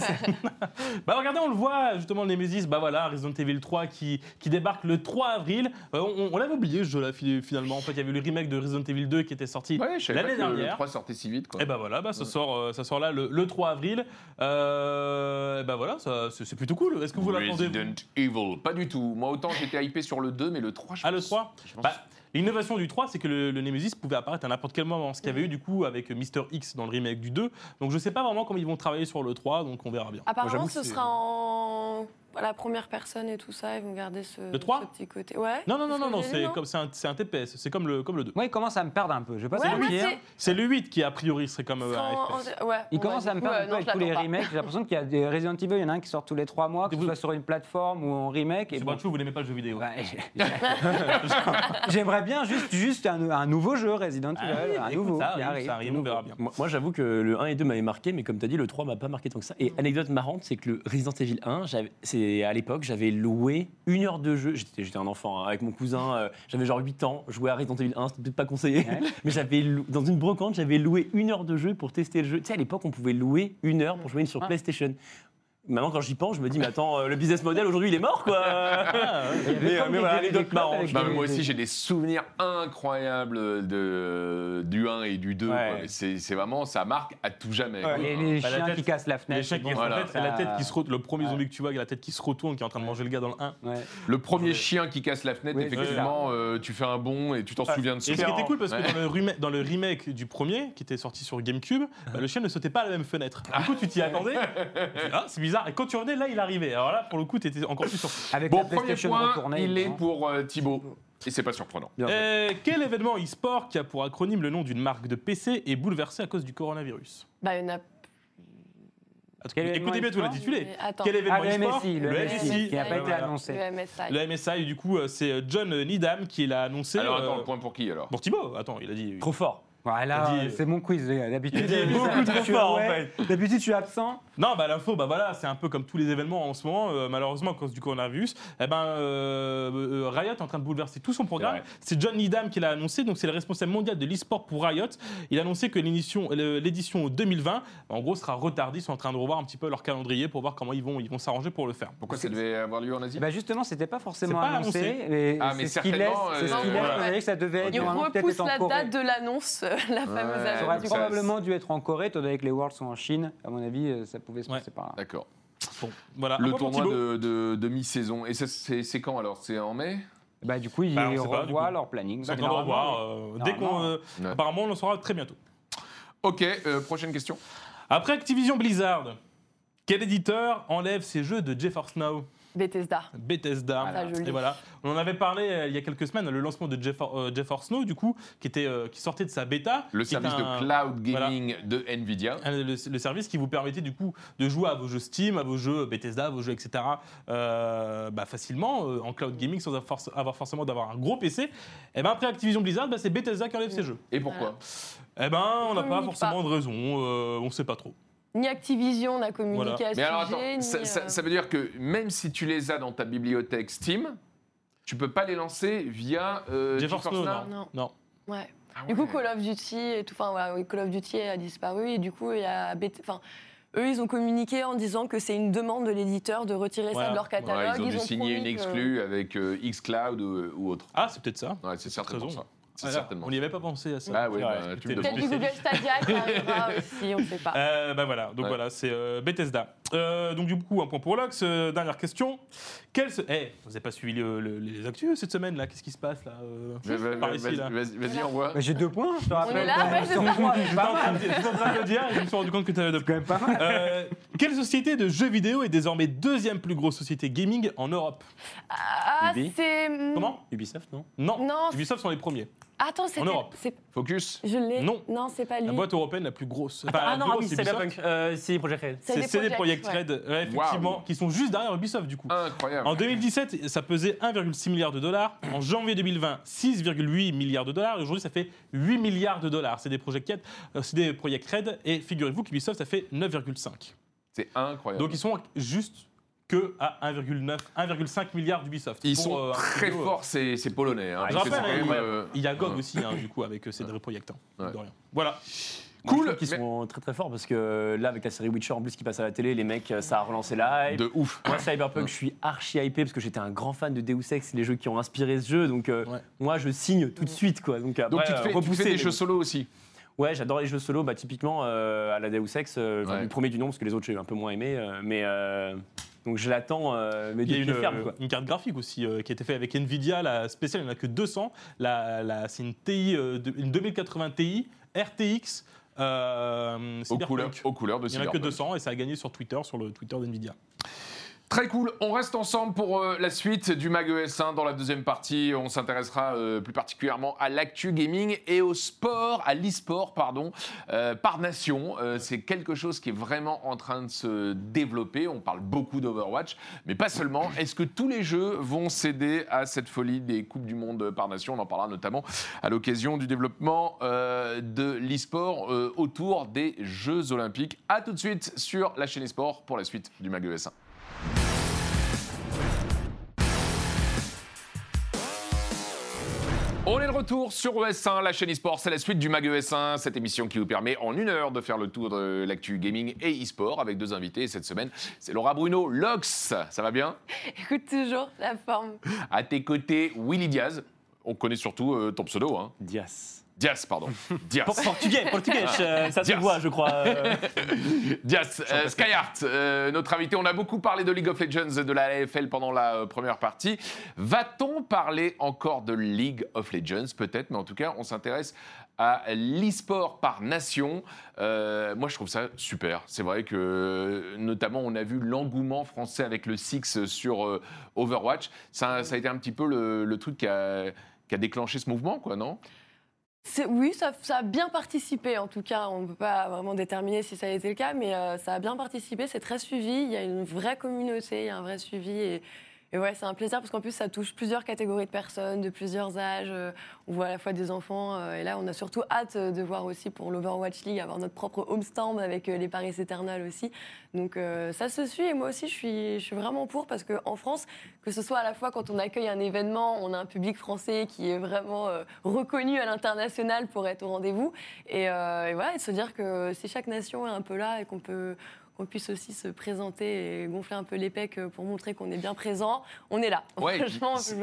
[laughs] Bah regardez, on le voit justement Nemesis, bah voilà, Resident Evil 3 qui, qui débarque le 3 avril. Euh, on on l'avait oublié ce jeu-là fi- finalement. En fait, il y avait le remake de Resident Evil 2 qui était sorti. Ouais, je savais L'année que le dernière. 3 sortait si vite. Quoi. Et bah voilà, bah, ça, sort, euh, ça sort là le, le 3 avril. Euh, et bah voilà, ça- c'est c'est plutôt cool. Est-ce que vous l'attendez vous? Resident Evil, pas du tout. Moi, autant j'étais hypé sur le 2, mais le 3, je Ah, le pense- 3 je pense- Bah, L'innovation du 3, c'est que le, le Nemesis pouvait apparaître à n'importe quel moment. Ce qu'il y avait eu du coup avec Mister X dans le remake du 2. Donc je sais pas vraiment comment ils vont travailler sur le 3, donc on verra bien. Apparemment, ce sera en voilà, première personne et tout ça. Ils vont garder ce, Le 3? ce petit côté. Ouais. Non, non, non, c'est non, ce c'est comme c'est un, c'est un TPS, c'est comme le, comme le 2. Moi, il commence à me perdre un peu. Je vais pas Ouais, te c'est- C'est le 8 qui a priori serait comme euh, un en- FPS. en- ouais, Il commence à me perdre Ouais, un peu non, avec tous les pas. remakes. J'ai l'impression qu'il y a des Resident Evil, il y en a un qui sort tous les trois mois, que ce Vous- soit sur une plateforme ou en remake. Et C'est bon, pas tout, vous n'aimez pas le jeu vidéo. Ouais, [laughs] [laughs] J'aimerais bien juste, juste un, un nouveau jeu Resident Ah Evil, un nouveau ça arrive, arrive. ça arrive, on verra bien. Moi, j'avoue que le 1 et 2 m'avaient marqué, mais comme tu as dit, le 3 m'a pas marqué tant que ça. Et anecdote marrante, c'est que le Resident Evil 1, j'avais- c'est à l'époque, j'avais loué une heure de jeu. J'étais un enfant hein, avec mon cousin, euh, j'avais genre 8 ans, jouer à Resident Evil 1, c'était peut-être pas conseillé, Ouais. [laughs] mais j'avais dans une brocante, j'avais loué une heure de jeu pour tester le jeu. Tu sais, à l'époque, on pouvait louer une heure pour jouer sur. PlayStation. Maintenant, quand j'y pense, je me dis, mais attends, euh, le business model aujourd'hui, il est mort, quoi. [laughs] Ah, ouais. Mais, euh, mais des- voilà, anecdote marrante. moi aussi, j'ai des souvenirs incroyables de, du 1 et du 2. Ouais. C'est c'est vraiment, ça marque à tout jamais. quoi. Et les Bah, chiens tête- qui cassent la Les fenêtre. chiens qui bon, en voilà. fait, c'est la ça- tête qui se retourne. Le premier Ouais. zombie que tu vois, avec la tête qui se retourne, qui est en train de manger le gars dans le 1. Ouais. Le premier chien qui casse la fenêtre, Oui, effectivement, euh, tu fais un bond et tu t'en souviens de Et ce qui ça. était cool, parce que Ouais. dans, le remake, du premier, qui était sorti sur GameCube, bah, le chien ne sautait pas à la même fenêtre. Du coup, tu t'y attendais. ah, c'est bizarre. Et quand tu revenais, là, il arrivait. Alors là, pour le coup, tu étais encore plus surpris. Avec Bon, la premier point, retournée, il est pour euh, Thibaut. Et c'est pas surprenant. Euh, quel événement e-sport qui a pour acronyme le nom d'une marque de PC est bouleversé à cause du coronavirus? Bah, il y en a. Écoutez bien tout l'intitulé. Quel événement Ah, le e-sport? MSI, le MSI, qui n'a pas été voilà. annoncé. Le MSI. Le MSI, du coup, euh, c'est John Needham qui l'a annoncé. Alors attends, euh, le point pour qui alors? Pour Thibaut, attends, il a dit. Trop fort. Voilà, c'est mon quiz. les gars. D'habitude, Il a dit euh, beaucoup trop fort, en ouais, D'habitude, je suis absent. Non, bah l'info, bah voilà, c'est un peu comme tous les événements en ce moment, euh, malheureusement à cause du coronavirus. Eh ben, euh, euh, Riot est en train de bouleverser tout son programme. C'est John Needham qui l'a annoncé, donc c'est le responsable mondial de l'e-sport pour Riot. Il a annoncé que l'édition, le- l'édition 2020, en gros, sera retardée. Ils sont en train de revoir un petit peu leur calendrier pour voir comment ils vont, ils vont s'arranger pour le faire. Pourquoi ça devait avoir lieu en Asie? Ben justement, c'était pas forcément C'est pas annoncé. annoncé. Ah, mais c'est ce qui laisse, certainement, c'est ce voilà. ça devait être peut-être repousse la date de l'annonce, la fameuse Ouais, Ça aurait probablement dû être en Corée, étant donné que les Worlds sont en Chine. À mon avis, ça pouvait se Ouais. passer par là. D'accord. Bon, voilà. Le tournoi de, de- de mi-saison. Et ça, c'est c'est quand alors? C'est en mai? Bah, du coup, ils Bah, revoient leur planning. Bah, euh, dès qu'on, euh, Ouais. apparemment, on en saura très bientôt. Ok, euh, prochaine question. Après Activision Blizzard, quel éditeur enlève ses jeux de GeForce Now? Bethesda. Bethesda. Et voilà. On en avait parlé euh, il y a quelques semaines, le lancement de Gefor- euh, GeForce Now, du coup, qui, était, euh, qui sortait de sa bêta. Le qui est service un- de cloud gaming de Nvidia. un- le, le service qui vous permettait du coup de jouer à vos jeux Steam, à vos jeux Bethesda, à vos jeux etc. euh, bah, facilement euh, en cloud gaming sans avoir, forc- avoir forcément d'avoir un gros PC. Et ben après Activision Blizzard, bah, c'est Bethesda qui enlève ses jeux. Et pourquoi? Et ben on n'a pas communique forcément de raison, euh, on sait pas trop. Ni Activision n'a communiqué Voilà. à ce Mais alors sujet, attends, ni, ça, ça- euh, ça veut dire que même si tu les as dans ta bibliothèque Steam, tu peux pas les lancer via euh, GeForce Now, Now non. Non. non. Ouais. Ah Du coup. Call of Duty et tout, enfin voilà, Call of Duty a disparu et du coup, il y a enfin, eux, ils ont communiqué en disant que c'est une demande de l'éditeur de retirer Voilà. ça de leur Ouais, catalogue. ils ont dû signer promis une que- exclue avec euh, xCloud ou, ou autre. Ah c'est peut-être ça. Ouais, c'est certainement ça. C'est Voilà, certainement on n'y avait pas pensé à ça. Ah oui, bah, tu me Peut-être du Google Stadia qui [laughs] arrivera aussi, on ne sait pas. Euh, bah voilà, donc Ouais. voilà, c'est euh, Bethesda. Euh, donc du coup, un point pour Lox. Euh, dernière question. Quel se... Eh, vous n'avez pas suivi le- le- les actus cette semaine là Qu'est-ce qui se passe là euh, Vas- vas- vas- Vas-y, vas-y, envoie. Bah, J'ai deux points, je te rappelle. ouais, c'est pas mal. en train de le dire et je me suis rendu compte que tu avais deux C'est quand même pas mal. Euh, quelle société de jeux vidéo est désormais deuxième plus grosse société gaming en Europe? Ah, c'est. Comment? Ubisoft, non? Non, Non, Ubisoft sont les premiers. Attends, c'était. Europe. c'est- Focus. Je l'ai. Non. Non, c'est pas lui. La boîte européenne la plus grosse. Enfin, Ah non, ah grosse, oui, c'est c'est Ubisoft. Cyberpunk. Euh, c'est Project Red. C'est C'est des CD Projekt, ouais. Red, ouais, effectivement, qui sont juste derrière Ubisoft du coup. Incroyable. En 2017, ça pesait 1,6 milliard de dollars. En janvier 2020, 6,8 milliards de dollars. Et aujourd'hui, ça fait 8 milliards de dollars. C'est des Project Red, euh, c'est des Project Red. Et figurez-vous qu'Ubisoft, ça fait 9,5. C'est incroyable. Donc ils sont juste que à 1,9, 1,5 milliards d'Ubisoft. Ils Pour, sont euh, très studio, euh, forts, ces, ces Polonais. hein, Je rappelle, hein, même, euh, Il y a GOG aussi, hein, du coup, avec euh, ces Ouais. Voilà. Cool. Qui mais- sont très très forts parce que là, avec la série Witcher en plus qui passe à la télé, les mecs, ça a relancé la hype. De ouf. Moi, Cyberpunk, je suis archi hypé parce que j'étais un grand fan de Deus Ex, les jeux qui ont inspiré ce jeu. Donc, euh, Ouais. moi, je signe tout de suite. Quoi. Donc, tu te euh, fais, tu te repousser fais des les- jeux solo aussi. Ouais, j'adore les jeux solo. Bah, typiquement, euh, à la Deus Ex, euh, Ouais. le premier du nom, parce que les autres, j'ai un peu moins aimé. euh, mais euh, donc, je l'attends, euh, mais Il y a une, ferme. Quoi. une carte graphique aussi euh, qui a été faite avec Nvidia, la spéciale, il n'y en a que 200. La, la- c'est une TI, euh, de- une 2080 Ti RTX. Euh, Aux couleurs, aux couleurs de Il n'y en a que Cyberpunk. 200 et ça a gagné sur Twitter, sur le Twitter d'Nvidia. Très cool. On reste ensemble pour euh, la suite du Mag ES1. Dans la deuxième partie, on s'intéressera euh, plus particulièrement à l'actu gaming et au sport, à l'e-sport, pardon, euh, par nation. C'est quelque chose qui est vraiment en train de se développer. On parle beaucoup d'Overwatch, mais pas seulement. Est-ce que tous les jeux vont céder à cette folie des Coupes du Monde par nation? On en parlera notamment à l'occasion du développement de l'e-sport autour des Jeux Olympiques. A tout de suite sur la chaîne e-sport pour la suite du Mag ES1. On est de retour sur ES1, la chaîne eSport, c'est la suite du MAG ES1, cette émission qui vous permet en une heure de faire le tour de l'actu gaming et eSport avec deux invités. Et cette semaine, c'est Laura Bruno, Lox. Ça va bien? Écoute, toujours la forme. À tes côtés, Willy Diaz. On connaît surtout euh, ton pseudo, hein. Dias. Pardon. [laughs] Por- Portugais, portugais, euh, ça se Dias. voit, je crois. euh. [laughs] Diaz, euh, Skyheart, euh, notre invité. On a beaucoup parlé de League of Legends et de la LFL pendant la euh, première partie. Va-t-on parler encore de League of Legends Peut-être, mais en tout cas, on s'intéresse à l'e-sport par nation. Euh, moi, je trouve ça super. C'est vrai que, notamment, on a vu l'engouement français avec le Six sur euh, Overwatch. Ça, ça a été un petit peu le, le truc qui a, qui a déclenché ce mouvement, quoi, non? Oui, ça, a bien participé en tout cas. On ne peut pas vraiment déterminer si ça a été le cas, mais euh, ça a bien participé. C'est très suivi. Il y a une vraie communauté, il y a un vrai suivi. Et ouais, c'est un plaisir parce qu'en plus, ça touche plusieurs catégories de personnes, de plusieurs âges. Euh, On voit à la fois des enfants. euh, Et là, on a surtout hâte euh, de voir aussi pour l'Overwatch League avoir notre propre homestand avec les Paris Eternal aussi. Donc ça se suit et moi aussi, je suis, vraiment pour parce qu'en France, que ce soit à la fois quand on accueille un événement, on a un public français qui est vraiment reconnu à l'international pour être au rendez-vous. Et, et voilà, et se dire que si chaque nation est un peu là et qu'on peut qu'on puisse aussi se présenter et gonfler un peu les pecs pour montrer qu'on est bien présent, on est là. [laughs] Ouais,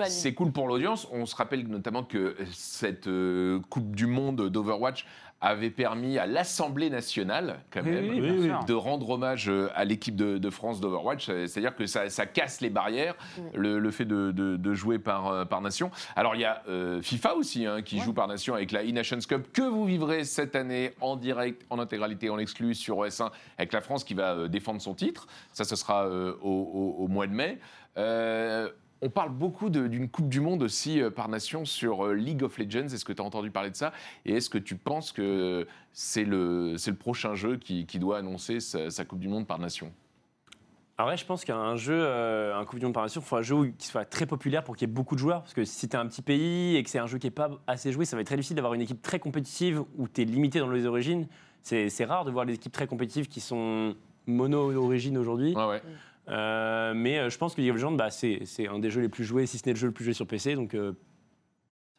c'est cool pour l'audience. On se rappelle notamment que cette euh, Coupe du Monde d'Overwatch avait permis à l'Assemblée nationale, quand Oui, même, oui, oui, de rendre hommage euh, à l'équipe de, de France d'Overwatch. Euh, C'est-à-dire que ça, ça casse les barrières, le, le fait de, de- de jouer par, euh, par nation. Alors, il y a euh, FIFA aussi, hein, qui joue par nation avec la E-Nations Cup, que vous vivrez cette année en direct, en intégralité, en exclu sur OS1, avec la France qui va défendre son titre. Ça, ce sera euh, au, au- au mois de mai. Euh, on parle beaucoup d'une Coupe du Monde aussi euh, par nation sur euh, League of Legends. Est-ce que tu as entendu parler de ça? Et est-ce que tu penses que c'est le, c'est le prochain jeu qui, qui doit annoncer sa, sa Coupe du Monde par nation? Alors ouais, je pense qu'un jeu, euh, un Coupe du Monde par nation, il faut un jeu qui soit très populaire pour qu'il y ait beaucoup de joueurs. Parce que si tu un petit pays et que c'est un jeu qui n'est pas assez joué, ça va être très difficile d'avoir une équipe très compétitive où tu es limité dans les origines. C'est c'est rare de voir des équipes très compétitives qui sont mono-origines aujourd'hui. Ouais, ouais. Euh, mais euh, je pense que League of Legends, bah, c'est c'est un des jeux les plus joués, si ce n'est le jeu le plus joué sur PC. Donc euh,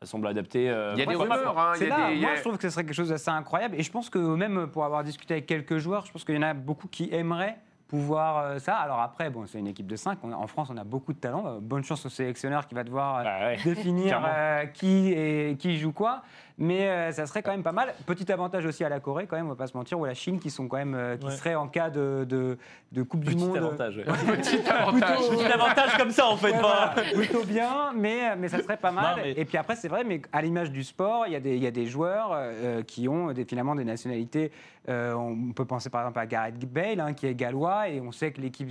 ça semble adapté. euh, Il y a des rumeurs. hein, il C'est y a là, des- il y a- moi je trouve que ce serait quelque chose d'assez incroyable et je pense que même pour avoir discuté avec quelques joueurs, je pense qu'il y en a beaucoup qui aimeraient pouvoir ça. Alors après, bon, c'est une équipe de 5, en France on a beaucoup de talent, bonne chance au sélectionneur qui va devoir Bah ouais. [laughs] définir euh, qui joue quoi, mais euh, ça serait quand même pas mal. Petit avantage aussi à la Corée quand même, on va pas se mentir, ou à la Chine qui sont quand même, euh, qui Ouais. seraient en cas de, de, de Coupe du Monde. avantage. ouais. [laughs] Petit avantage. Petit avantage comme ça en fait. Ouais, pas- voilà, plutôt bien, mais, mais ça serait pas mal. Non, mais- Et puis après, c'est vrai, mais à l'image du sport, il y, a des- y a des joueurs euh, qui ont des, finalement des nationalités. euh, on peut penser par exemple à Gareth Bale, hein, qui est gallois, et on sait que l'équipe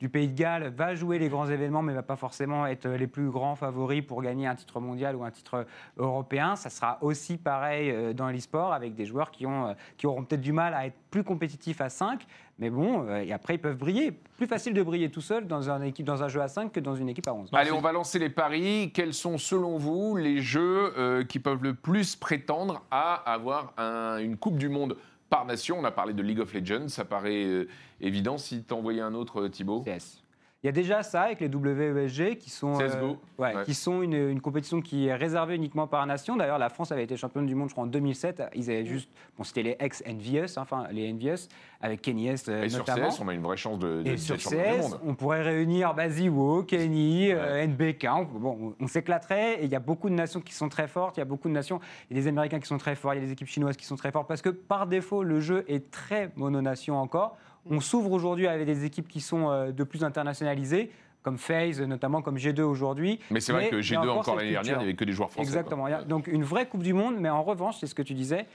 du Pays de Galles va jouer les grands événements, mais va pas forcément être les plus grands favoris pour gagner un titre mondial ou un titre européen. Ça sera aussi pareil euh, dans l'e-sport, avec des joueurs qui, ont, euh, qui auront peut-être du mal à être plus compétitifs à 5, mais bon, euh, et après ils peuvent briller. Plus facile de briller tout seul dans un, équipe, dans un jeu à 5 que dans une équipe à 11. Allez, on va lancer les paris. Quels sont, selon vous, les jeux euh, qui peuvent le plus prétendre à avoir un- une Coupe du Monde par nation? On a parlé de League of Legends, ça paraît euh, évident. Si tu envoyais un autre, Thibaut? CS. Il y a déjà ça avec les WESG qui sont, euh, ouais, Ouais. qui sont une, une compétition qui est réservée uniquement par nation. D'ailleurs, la France avait été championne du monde, je crois, en 2007. Ils avaient juste, bon, c'était les ex-NVS, enfin les NVS, avec Kenny Est euh, Et sur. CS, on a une vraie chance de, de Et sur du monde. on pourrait réunir Baziwo, Kenny, euh, NBK. On, bon, on s'éclaterait. Et il y a beaucoup de nations qui sont très fortes. Il y a beaucoup de nations. Il y a des Américains qui sont très forts. Il y a des équipes chinoises qui sont très fortes. Parce que par défaut, le jeu est très mononation encore. On s'ouvre aujourd'hui avec des équipes qui sont euh, de plus internationalisées, comme FaZe, notamment comme G2 aujourd'hui. Mais c'est vrai que il y a G2, encore l'année dernière, il n'y avait que des joueurs français. Exactement. quoi. Donc une vraie Coupe du Monde, mais en revanche, c'est ce que tu disais.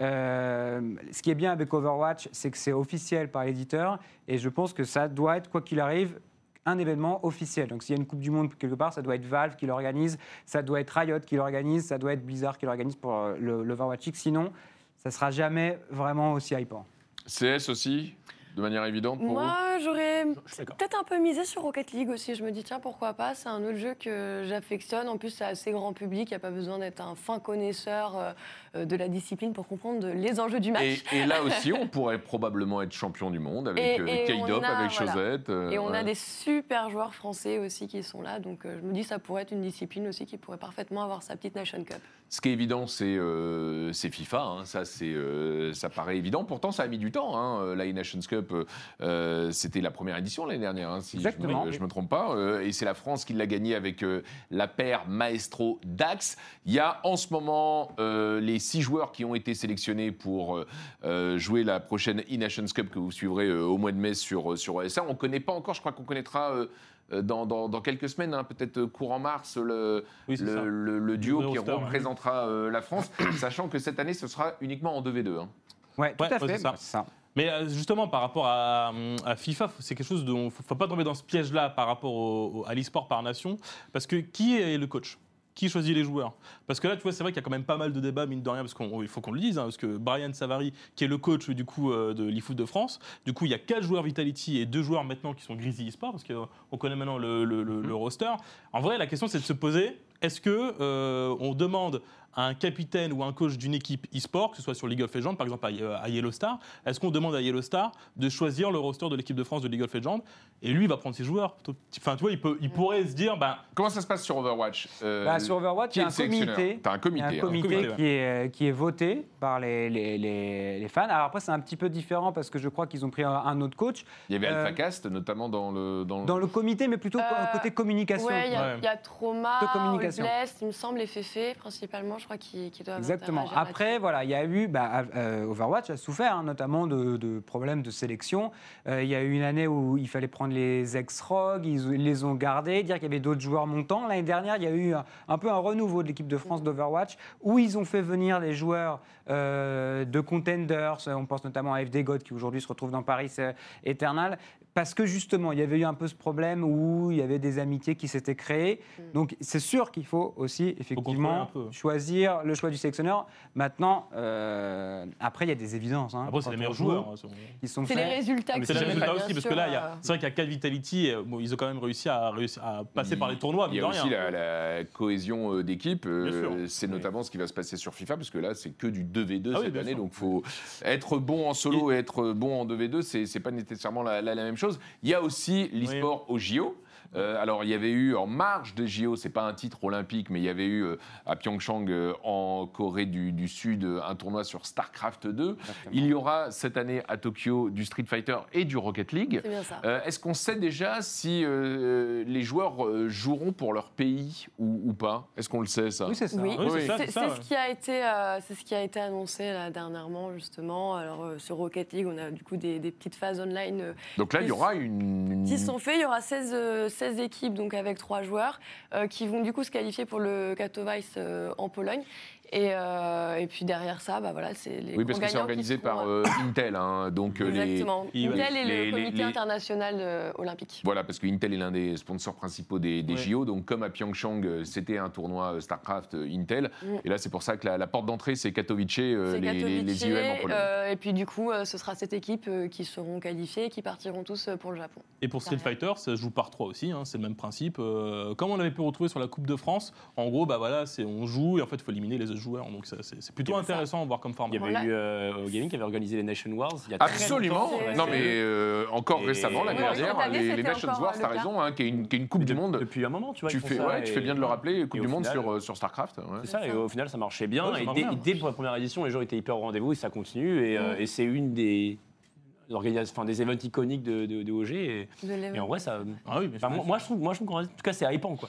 euh, ce qui est bien avec Overwatch, c'est que c'est officiel par l'éditeur, et je pense que ça doit être, quoi qu'il arrive, un événement officiel. Donc s'il y a une Coupe du Monde quelque part, ça doit être Valve qui l'organise, ça doit être Riot qui l'organise, ça doit être Blizzard qui l'organise pour euh, le, le Overwatch League. Sinon, ça sera jamais vraiment aussi hypant. CS aussi, de manière évidente pour Moi, j'aurais peut-être un peu misé sur Rocket League aussi. Je me dis, tiens, pourquoi pas? C'est un autre jeu que j'affectionne. En plus, c'est assez grand public. Il n'y a pas besoin d'être un fin connaisseur euh, de la discipline pour comprendre les enjeux du match. Et, et là [laughs] aussi, on pourrait probablement être champion du monde avec euh, a- avec voilà. Chosette. euh, Et on a des super joueurs français aussi qui sont là. Donc euh, je me dis, ça pourrait être une discipline aussi qui pourrait parfaitement avoir sa petite Nation Cup. Ce qui est évident, c'est euh, c'est FIFA. hein. Ça, c'est, euh, ça paraît évident. Pourtant, ça a mis du temps. Hein. La Nations Cup, euh, euh, c'était la première édition l'année dernière, hein, si Exactement. je ne me, trompe pas. Euh, et c'est la France qui l'a gagné avec euh, la paire Maestro Dax. Il y a en ce moment euh, les six joueurs qui ont été sélectionnés pour euh, euh, jouer la prochaine E-Nations Cup que vous suivrez euh, au mois de mai sur, sur ESA. On ne connaît pas encore, je crois qu'on connaîtra. dans, dans- dans quelques semaines, hein, peut-être courant mars, le, Oui, le, ça. le- le duo qui ouais. représentera la France, [coughs] sachant que cette année, ce sera uniquement en 2v2. hein. Ouais, tout Ouais, à ouais, fait. c'est ça. Mais justement, par rapport à, à FIFA, c'est quelque chose dont il ne faut pas tomber dans ce piège-là par rapport au- au- à l'e-sport par nation. Parce que qui est le coach? Qui choisit les joueurs Parce que là, tu vois, c'est vrai qu'il y a quand même pas mal de débats, mine de rien, parce qu'il faut qu'on le dise, hein, parce que Brian Savary, qui est le coach du coup euh, de l'eFoot de France, du coup, il y a quatre joueurs Vitality et deux joueurs maintenant qui sont Grizzly eSport, parce qu'on connaît maintenant le, le- le- le roster. En vrai, la question, c'est de se poser est-ce que euh, on demande à un capitaine ou un coach d'une équipe e-sport, que ce soit sur League of Legends, par exemple à, Yellow Star, est-ce qu'on demande à Yellow Star de choisir le roster de l'équipe de France de League of Legends Et lui, il va prendre ses joueurs. Enfin, tu vois, il, peut, il pourrait se dire, bah, Comment ça se passe sur Overwatch Euh, Bah, sur Overwatch, il y a un sélectionneur comité. T'as un comité. un hein. comité, ouais. qui, est, qui est voté par les, les, les- les fans. Alors après, c'est un petit peu différent parce que je crois qu'ils ont pris un, un autre coach Il y avait Euh, AlphaCast, notamment dans le. Dans le- dans le comité, mais plutôt Euh, côté communication. Ouais, il y, a- Ouais. y a Trauma, De communication. Bless, il me semble, et Fefe, principalement, je crois, qui, qui doivent Exactement. Après, voilà, il y a eu, bah, euh, Overwatch a souffert hein, notamment de, de problèmes de sélection. Euh, il y a eu une année où il fallait prendre les ex-ROG, ils, ils les ont gardés, dire qu'il y avait d'autres joueurs montants. L'année dernière, il y a eu un, un peu un renouveau de l'équipe de France d'Overwatch où ils ont fait venir des joueurs euh, de contenders. On pense notamment à FD God qui aujourd'hui se retrouve dans Paris Eternal. Parce que justement, il y avait eu un peu ce problème où il y avait des amitiés qui s'étaient créées. Donc c'est sûr qu'il faut aussi effectivement choisir le choix du sélectionneur. Maintenant, euh, après, il y a des évidences. hein, après, c'est les meilleurs joue, joueurs. hein, sont C'est les résultats c'est les résultats aussi, parce sûr, que là, il y euh, a- c'est vrai qu'il y a 4 Vitality, et, bon, ils ont quand même réussi à, passer par les tournois, Il y a aussi rien. la, la cohésion euh, d'équipe. euh. C'est notamment ce qui va se passer sur FIFA, parce que là, c'est que du 2v2 Ah cette année. sûr. Donc, faut être bon en solo et être bon en 2v2, c'est c'est pas nécessairement la, la- la même chose. Il y a aussi l'e-sport au JO. Euh, alors, il y avait eu en marge des JO, c'est pas un titre olympique, mais il y avait eu euh, à Pyeongchang, euh, en Corée du, du Sud, un tournoi sur StarCraft 2. Il y aura cette année à Tokyo du Street Fighter et du Rocket League. C'est bien ça. Euh, Est-ce qu'on sait déjà si euh, les joueurs joueront pour leur pays ou, ou pas? Est-ce qu'on le sait ça? Oui, c'est ça. Oui, Oui, c'est ce qui a été, euh, c'est ce qui a été annoncé là, dernièrement justement. Alors euh, sur Rocket League, on a du coup des, des petites phases online euh, Donc là, il y aura une. qui sont faits. Il y aura 16, euh, 16 équipes donc avec trois joueurs euh, qui vont du coup se qualifier pour le Katowice euh, en Pologne. Et, euh, et puis derrière ça, bah voilà, c'est les Oui, parce que c'est organisé par euh, euh, Intel, hein, donc. Exactement. les- Intel et les- le les- Comité les- international euh, olympique. Voilà, parce que Intel est l'un des sponsors principaux des, des Ouais. JO. Donc, comme à Pyeongchang, c'était un tournoi StarCraft Intel. Mm. Et là, c'est pour ça que la, la porte d'entrée, c'est Katowice, euh, les, les, les Katowice, IEM en Pologne. euh, et puis du coup, euh, ce sera cette équipe euh, qui seront qualifiées, qui partiront tous pour le Japon. Et pour Street. Fighter, ça se joue par trois aussi, hein, c'est le même principe. Euh, comme on avait pu retrouver sur la Coupe de France, en gros, bah voilà, c'est on joue et en fait, il faut éliminer les autres joueurs. Donc ça, c'est plutôt intéressant à voir comme format. Il y avait Voilà. eu euh, au gaming qui avait organisé les Nation Wars. Il y a très Absolument. Non, mais euh, encore Et- récemment, l'année dernière, année, les, les encore, Wars, euh, t'as cas. raison, hein, qui est une, qui est une Coupe du De- Monde. Depuis un moment, tu vois. Tu fais, ouais, tu fais bien de le rappeler, Coupe du Monde sur, euh, sur StarCraft. ouais. C'est ça, et au final, ça marchait bien. Ouais, ça et marche dès, bien. dès pour la première édition, les gens étaient hyper au rendez-vous et ça continue. Et, euh, Mm. et c'est une des, enfin, des événements iconiques de, de, de OG. Et, De et l'événement. en vrai, ça. Ah oui, mais Enfin, moi, moi, je trouve, moi, je trouve qu'en tout cas, c'est hypant, quoi.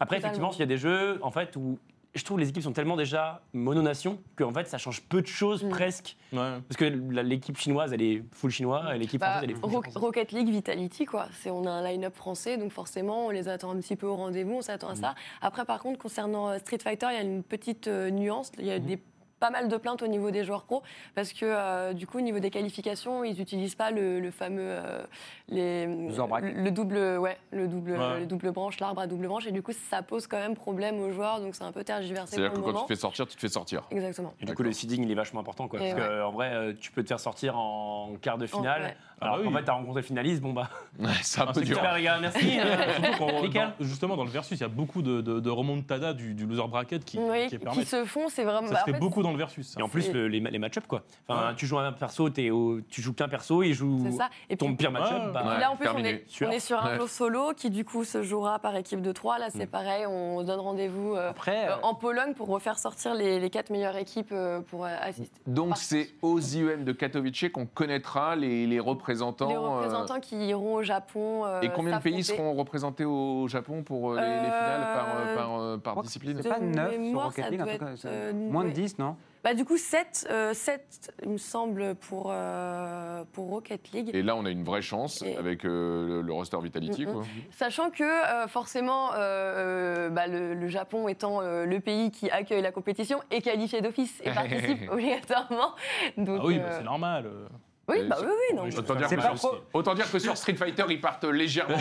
Après, Totalement. effectivement, il y a des jeux, en fait, où je trouve les équipes sont tellement déjà mononation qu'en fait, ça change peu de choses Mm. presque. Ouais. Parce que l'équipe chinoise, elle est full chinois, et l'équipe Bah, française, elle est full. Rocket League, Vitality, quoi. C'est, on a un line-up français, donc forcément, on les attend un petit peu au rendez-vous, on s'attend à ça. Après, par contre, concernant euh, Street Fighter, il y a une petite euh, nuance. Il y a des pas mal de plaintes au niveau des joueurs pro parce que euh, du coup, au niveau des qualifications, ils n'utilisent pas le, le fameux euh, les, le double, ouais, le double, Ouais. le double branche, l'arbre à double branche, et du coup, ça pose quand même problème aux joueurs, donc c'est un peu tergiversé C'est-à-dire que le quand tu te fais sortir, tu te fais sortir. Exactement. Et du coup, le seeding, il est vachement important. Quoi, Et parce ouais. qu'en vrai, euh, tu peux te faire sortir en quart de finale. ouais. Alors Ah bah qu'en oui. fait, t'as rencontré le finaliste, bon bah. Ouais, c'est un Ah, peu dur. Super, les gars, merci. [laughs] Dans- justement, dans le versus, il y a beaucoup de, de, de remontada du, du loser bracket qui, Oui, qui qui permettent. se font, c'est vraiment. Ça bah, se en fait fait, beaucoup dans le versus. Et en plus, le- les, les match-up, quoi. Enfin, Ouais. tu joues un perso, au, tu joues qu'un perso, il joue ça. Et puis, ton pire match-up. Ouais. bah, Ouais. Là, en plus, on est, Sûr. on est sur un Ouais. jeu solo qui, du coup, se jouera par équipe de trois. Là, c'est Mm. pareil, on donne rendez-vous euh, euh, euh, en Pologne pour refaire sortir les, les quatre meilleures équipes euh, pour euh, assister. Donc c'est aux IEM de Katowice qu'on connaîtra les, les représentants. Les euh, représentants qui iront au Japon. euh, et combien de pays seront représentés au Japon pour euh, les, les finales par, euh, euh, discipline? C'est pas De 9 sur Rocket League, Moins de ouais. 10, non? Bah, du coup, 7, il me semble, pour, euh, pour Rocket League. Et là, on a une vraie chance Et- avec euh, le, le roster Vitality. Mm, mm. quoi. Sachant que euh, forcément, euh, euh, bah, le, le Japon étant euh, le pays qui accueille la compétition est qualifié d'office et [laughs] participe obligatoirement. Donc, Ah oui, bah, euh, c'est normal. Oui, bah oui, oui, non. Autant dire, que pas sur, trop- autant dire que sur Street Fighter, ils partent légèrement.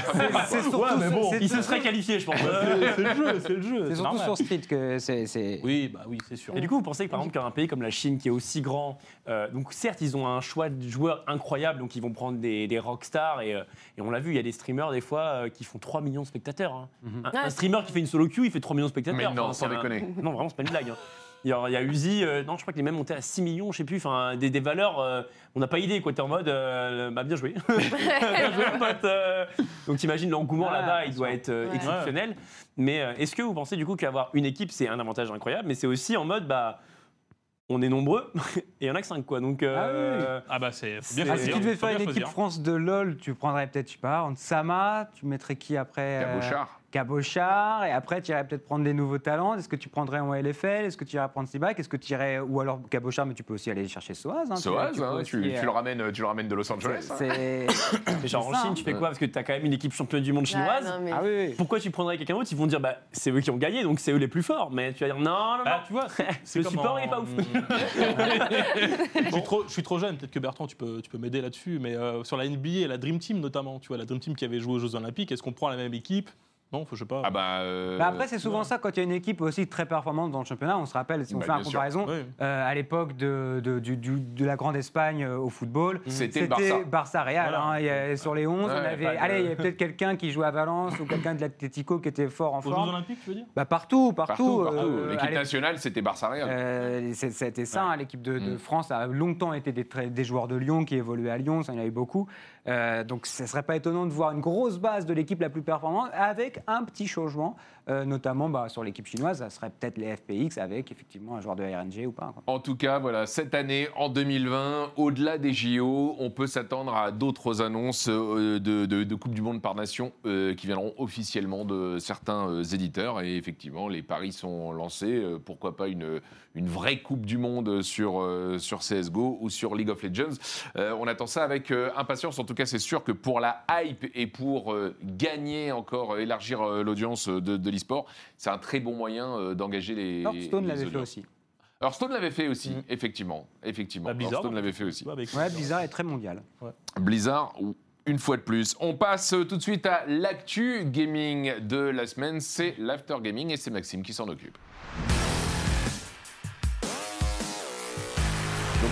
C'est surtout, Ouais, mais bon, c'est- Il se serait qualifié, je pense. C'est le jeu, c'est le jeu. c'est surtout normal. sur Street que c'est. c'est- Oui, bah oui, c'est sûr. Et du coup, vous pensez que par exemple qu'un pays comme la Chine, qui est aussi grand, euh, donc certes, ils ont un choix de joueurs incroyable, donc ils vont prendre des, des rockstars, et, euh, et on l'a vu, il y a des streamers des fois euh, qui font 3 millions de spectateurs. hein. Mhm. Un, streamer qui fait une solo queue, il fait 3 millions de spectateurs. Mais non, Enfin, sans un- déconner. Non, vraiment, c'est pas une blague. hein. Il y a, il y a Uzi, euh, non, je crois qu'il est même monté à 6 millions, je sais plus, enfin, des, des valeurs, euh, on n'a pas idée, quoi. T'es en mode, euh, bah, bien joué. [laughs] bien joué, pote. euh. Donc t'imagines l'engouement Ah, là-bas, il doit être euh, Ouais. exceptionnel. Mais euh, est-ce que vous pensez du coup qu'avoir une équipe, c'est un avantage incroyable, mais c'est aussi en mode, bah, on est nombreux [laughs] et il y en a que 5, quoi. Donc, euh, Ah bah c'est faut bien C'est- Ah, si choisir. tu devais faut faire bien une équipe choisir. France de LoL, tu prendrais peut-être, je sais pas, Sama, tu mettrais qui après euh, Cabochard. Cabochard, et après tu irais peut-être prendre des nouveaux talents. Est-ce que tu prendrais en LFL Est-ce que tu irais prendre Sibac Est-ce que tu irais. Ou alors Cabochard, mais tu peux aussi aller chercher Soaz. Hein, Soaz, tu hein, peux tu, aussi, tu euh, le ramènes, tu le ramènes de Los Angeles. hein. C'est. [coughs] genre en Chine, tu fais quoi? Parce que tu as quand même une équipe championne du monde chinoise. Ah, non, mais- Ah oui, oui. Pourquoi tu prendrais quelqu'un d'autre? Ils vont dire, bah, c'est eux qui ont gagné, donc c'est eux les plus forts. Mais tu vas dire, non, non, non. Bah, tu vois, c'est- [laughs] c'est Le support, en- il est pas ouf. [laughs] je, suis trop, je suis trop jeune, peut-être que Bertrand, tu peux, tu peux m'aider là-dessus, mais euh, sur la NBA et la Dream Team notamment, tu vois, la Dream Team qui avait joué aux Jeux Olympiques, est-ce qu'on prend la même équipe? Non, je sais pas. Ah bah. euh, Bah après, c'est souvent ça quand il y a une équipe aussi très performante dans le championnat. On se rappelle, si on Bah, fait une comparaison, Oui. euh, à l'époque de, de, du- du- de la Grande Espagne euh, au football, C'était le Barça. Barça Real. Voilà. hein. Sur les 11, Ouais, on avait, pas de- allez, il y avait peut-être quelqu'un qui jouait à Valence ou quelqu'un de l'Atlético qui était fort en Aux Jeux forme. Olympiques, tu veux dire? Bah partout, partout. Partout, partout. euh, L'équipe nationale, c'était Barça Real. euh, C'était ça, hein, l'équipe de, de Mm. France a longtemps été des joueurs de Lyon qui évoluaient à Lyon, ça il y en a eu beaucoup. Euh, donc ce ne serait pas étonnant de voir une grosse base de l'équipe la plus performante avec un petit changement, euh, notamment bah, sur l'équipe chinoise, ça serait peut-être les FPX avec effectivement un joueur de RNG ou pas. quoi. En tout cas, voilà, cette année, en 2020, au-delà des JO, on peut s'attendre à d'autres annonces euh, de, Coupe du Monde par nation euh, qui viendront officiellement de certains éditeurs. Et effectivement, les paris sont lancés. Pourquoi pas une, vraie Coupe du Monde sur, CSGO ou sur League of Legends On attend ça avec impatience. En tout cas, c'est sûr que pour la hype et pour gagner encore, élargir l'audience de, de l'e-sport, c'est un très bon moyen euh, d'engager les. Hearthstone l'avait fait aussi. Hearthstone l'avait fait aussi, Mm. effectivement. effectivement. Bah, Blizzard, Hearthstone l'avait fait aussi. Ouais, Blizzard est très mondial. Blizzard, ou- une fois de plus. On passe tout de suite à l'actu gaming de la semaine. C'est l'after gaming et c'est Maxime qui s'en occupe.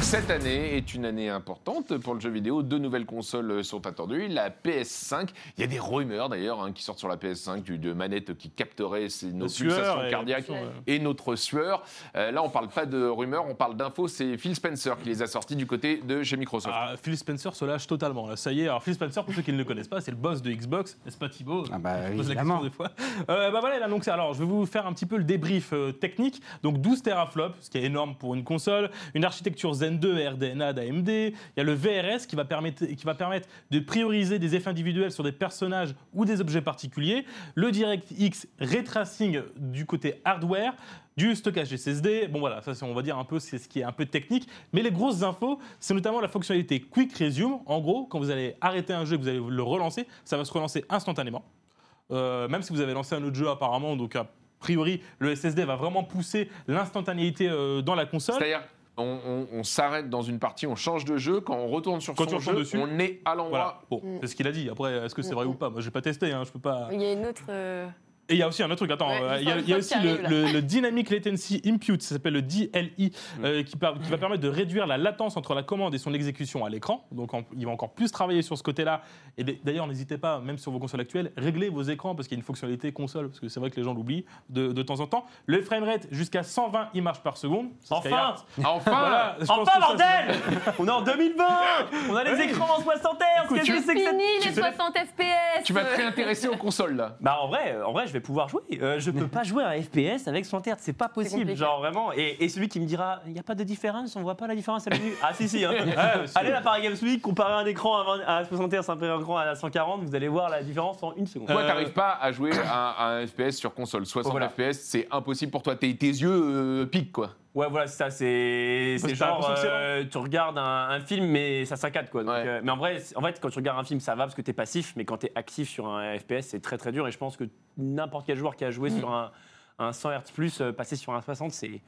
Cette année est une année importante pour le jeu vidéo. Deux nouvelles consoles sont attendues. La PS5, il y a des rumeurs d'ailleurs hein, qui sortent sur la PS5 du- de manettes qui capteraient ces- nos pulsations et- cardiaques Ouais. et notre sueur. Euh, là, on parle pas de rumeurs, on parle d'infos. C'est Phil Spencer qui les a sortis du côté de chez Microsoft. Ah, Phil Spencer se lâche totalement. Là, ça y est. Alors Phil Spencer, pour ceux qui ne le connaissent pas, c'est le boss de Xbox, n'est-ce pas Thibaut? Ah bah, Je pose la évidemment. question des fois. Euh, bah voilà, c'est- alors, je vais vous faire un petit peu le débrief euh, technique. Donc 12 teraflops, ce qui est énorme pour une console, une architecture Zen 2 RDNA d'AMD. Il y a le VRS qui va, permettre, qui va permettre de prioriser des effets individuels sur des personnages ou des objets particuliers. Le DirectX Ray Tracing du côté hardware du stockage SSD. Bon voilà, ça on va dire un peu c'est ce qui est un peu technique, mais les grosses infos, c'est notamment la fonctionnalité Quick Resume. En gros, quand vous allez arrêter un jeu, que vous allez le relancer, ça va se relancer instantanément. Euh, même si vous avez lancé un autre jeu apparemment, donc à priori, le SSD va vraiment pousser l'instantanéité euh, dans la console. C'est-à-dire, on, on- on s'arrête dans une partie, on change de jeu, quand on retourne sur Quand son jeu, dessus, on est à Voilà. l'endroit. Bon, Mm. c'est ce qu'il a dit. Après, est-ce que c'est vrai Mm. ou pas? Moi, j'ai pas testé. Hein, je peux pas. Il y a une autre. Et il y a aussi un autre truc, attends, Ouais, euh, il y a, y aussi le, Dynamic Latency Impute, ça s'appelle le DLI, Mm. euh, qui, par- qui va permettre de réduire la latence entre la commande et son exécution à l'écran. Donc en- il va encore plus travailler sur ce côté-là. Et d'ailleurs, n'hésitez pas, même sur vos consoles actuelles, réglez vos écrans parce qu'il y a une fonctionnalité console, parce que c'est vrai que les gens l'oublient de, de temps en temps. Le framerate jusqu'à 120 images par seconde. Enfin. Enfin [laughs] Voilà, Enfin, ça, bordel On est en 2020 On a les écrans en 60 Hz Qu'est-ce que c'est que cette... Fini les tu sais- 60 FPS Tu vas te réintéresser aux consoles, là. Bah en vrai, en vrai, je vais pouvoir jouer. Euh, je peux pas jouer à FPS avec 60 Hz, c'est pas possible, genre vraiment. Et, et celui qui me dira, il n'y a pas de différence, on voit pas la différence à la. Ah si si. hein. [laughs] Ouais, Allez à Paris Games Week, comparez un écran à, 20 à 60 Hz, un écran à 140, vous allez voir la différence en une seconde. Toi, Euh, t'arrives pas à jouer à, à un FPS sur console? 60 Voilà. FPS, c'est impossible pour toi. Tes, tes yeux euh, piquent, quoi. Ouais, voilà, c'est ça, c'est c'est genre, euh, tu regardes un, un film, mais ça saccade, quoi. Donc, Ouais. euh, mais en vrai, en fait, quand tu regardes un film, ça va parce que t'es passif, mais quand t'es actif sur un FPS, c'est très très dur. Et je pense que n'importe quel joueur qui a joué sur un, un 100 Hz plus, passer sur un 60, c'est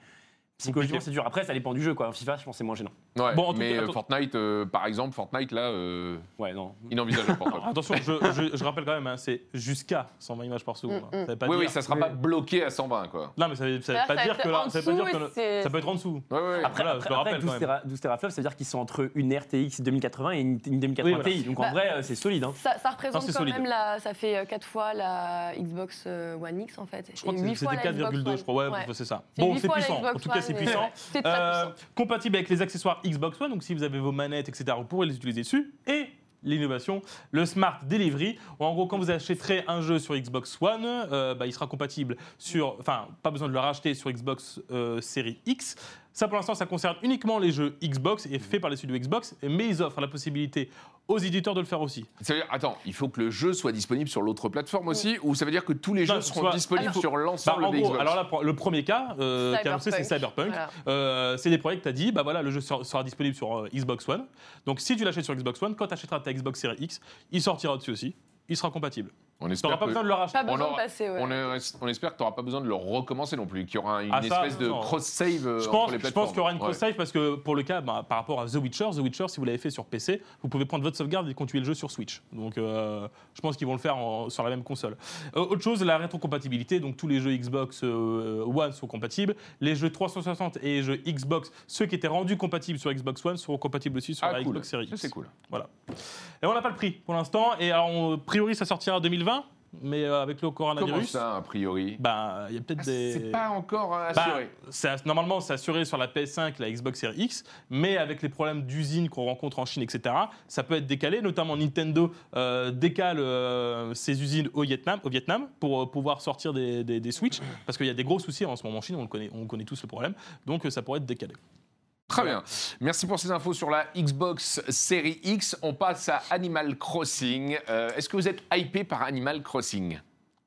psychologiquement c'est dur. Après, ça dépend du jeu, quoi. En FIFA, je pense que c'est moins gênant. Ouais, Bon, en tout mais cas, euh, Fortnite, euh, par exemple, Fortnite, là, euh, Ouais, non. inenvisageable pour [laughs] toi. Attention, je, je- je rappelle quand même, hein, c'est jusqu'à 120 images par seconde. hein. Mm, mm. Ça veut pas Oui, dire- oui, ça sera pas bloqué à 120, quoi. Non, mais ça ça veut pas dire que là, ça veut pas dire dessous, que et c'est- ça peut être en dessous. Ouais, ouais, ouais. Après, Voilà, je après, le rappelle après, quand 12, même. téra- 12 teraflops, ça veut dire qu'ils sont entre une RTX 2080 et une, une 2080 Oui, voilà. Ti. Donc en Bah, vrai, euh, c'est solide. Hein. Ça, ça représente Non, quand solide. même la. Ça fait 4 fois la Xbox One X en fait. Je crois que c'était la Xbox 4,2, One. je crois. Ouais, c'est ça. Bon, c'est puissant. En tout cas, c'est puissant. compatible avec les accessoires Xbox One, donc si vous avez vos manettes, etc., vous pourrez les utiliser dessus. Et l'innovation, le Smart Delivery. En gros, quand vous achèterez un jeu sur Xbox One, euh, bah, il sera compatible sur. Enfin, pas besoin de le racheter sur Xbox euh, Série X. Ça, pour l'instant, ça concerne uniquement les jeux Xbox et fait par les studios Xbox, mais ils offrent la possibilité aux éditeurs de le faire aussi. Ça veut dire, attends, il faut que le jeu soit disponible sur l'autre plateforme aussi, ou ça veut dire que tous les Non, jeux seront soit- disponibles Alors, sur Bah, l'ensemble en des Xbox alors là, le premier cas, euh, qui a annoncé, c'est Cyberpunk. Voilà. Euh, c'est des projets que tu as dit, bah voilà, le jeu sera, sera disponible sur euh, Xbox One. Donc si tu l'achètes sur Xbox One, quand tu achèteras ta Xbox Series X, il sortira dessus aussi. Il sera compatible. On espère n'auras pas que- besoin de le racheter. Pas besoin aura- de passer, ouais. on, est- on espère que tu n'auras pas besoin de le recommencer non plus, qu'il y aura une Ah, ça, espèce de non. cross-save euh, Je entre pense, les je plateformes. pense qu'il y aura une Ouais. cross-save parce que pour le cas, bah, par rapport à The Witcher, The Witcher, si vous l'avez fait sur PC, vous pouvez prendre votre sauvegarde et continuer le jeu sur Switch. Donc euh, je pense qu'ils vont le faire en- sur la même console. Euh, autre chose, la rétrocompatibilité. Donc tous les jeux Xbox euh, One sont compatibles. Les jeux 360 et les jeux Xbox, ceux qui étaient rendus compatibles sur Xbox One, seront compatibles aussi sur Ah, la cool. Xbox Series Ça, X. c'est cool. Et on n'a pas le prix pour l'instant. Et alors, on- a priori, ça sortira en 2020, mais euh, avec le Comment coronavirus, ça, a priori? Bah, il y a peut-être des. C'est pas encore euh, Bah, assuré. normalement, c'est assuré sur la PS5, la Xbox Series X, mais avec les problèmes d'usine qu'on rencontre en Chine, etc., ça peut être décalé. Notamment, Nintendo euh, décale euh, ses usines au Vietnam, au Vietnam pour euh, pouvoir sortir des, des- des Switch, parce qu'il y a des gros soucis en ce moment en Chine, on, le connaît, on connaît tous le problème, donc ça pourrait être décalé. Très bien. Merci pour ces infos sur la Xbox Series X. On passe à Animal Crossing. Euh, Est-ce que vous êtes hypé par Animal Crossing?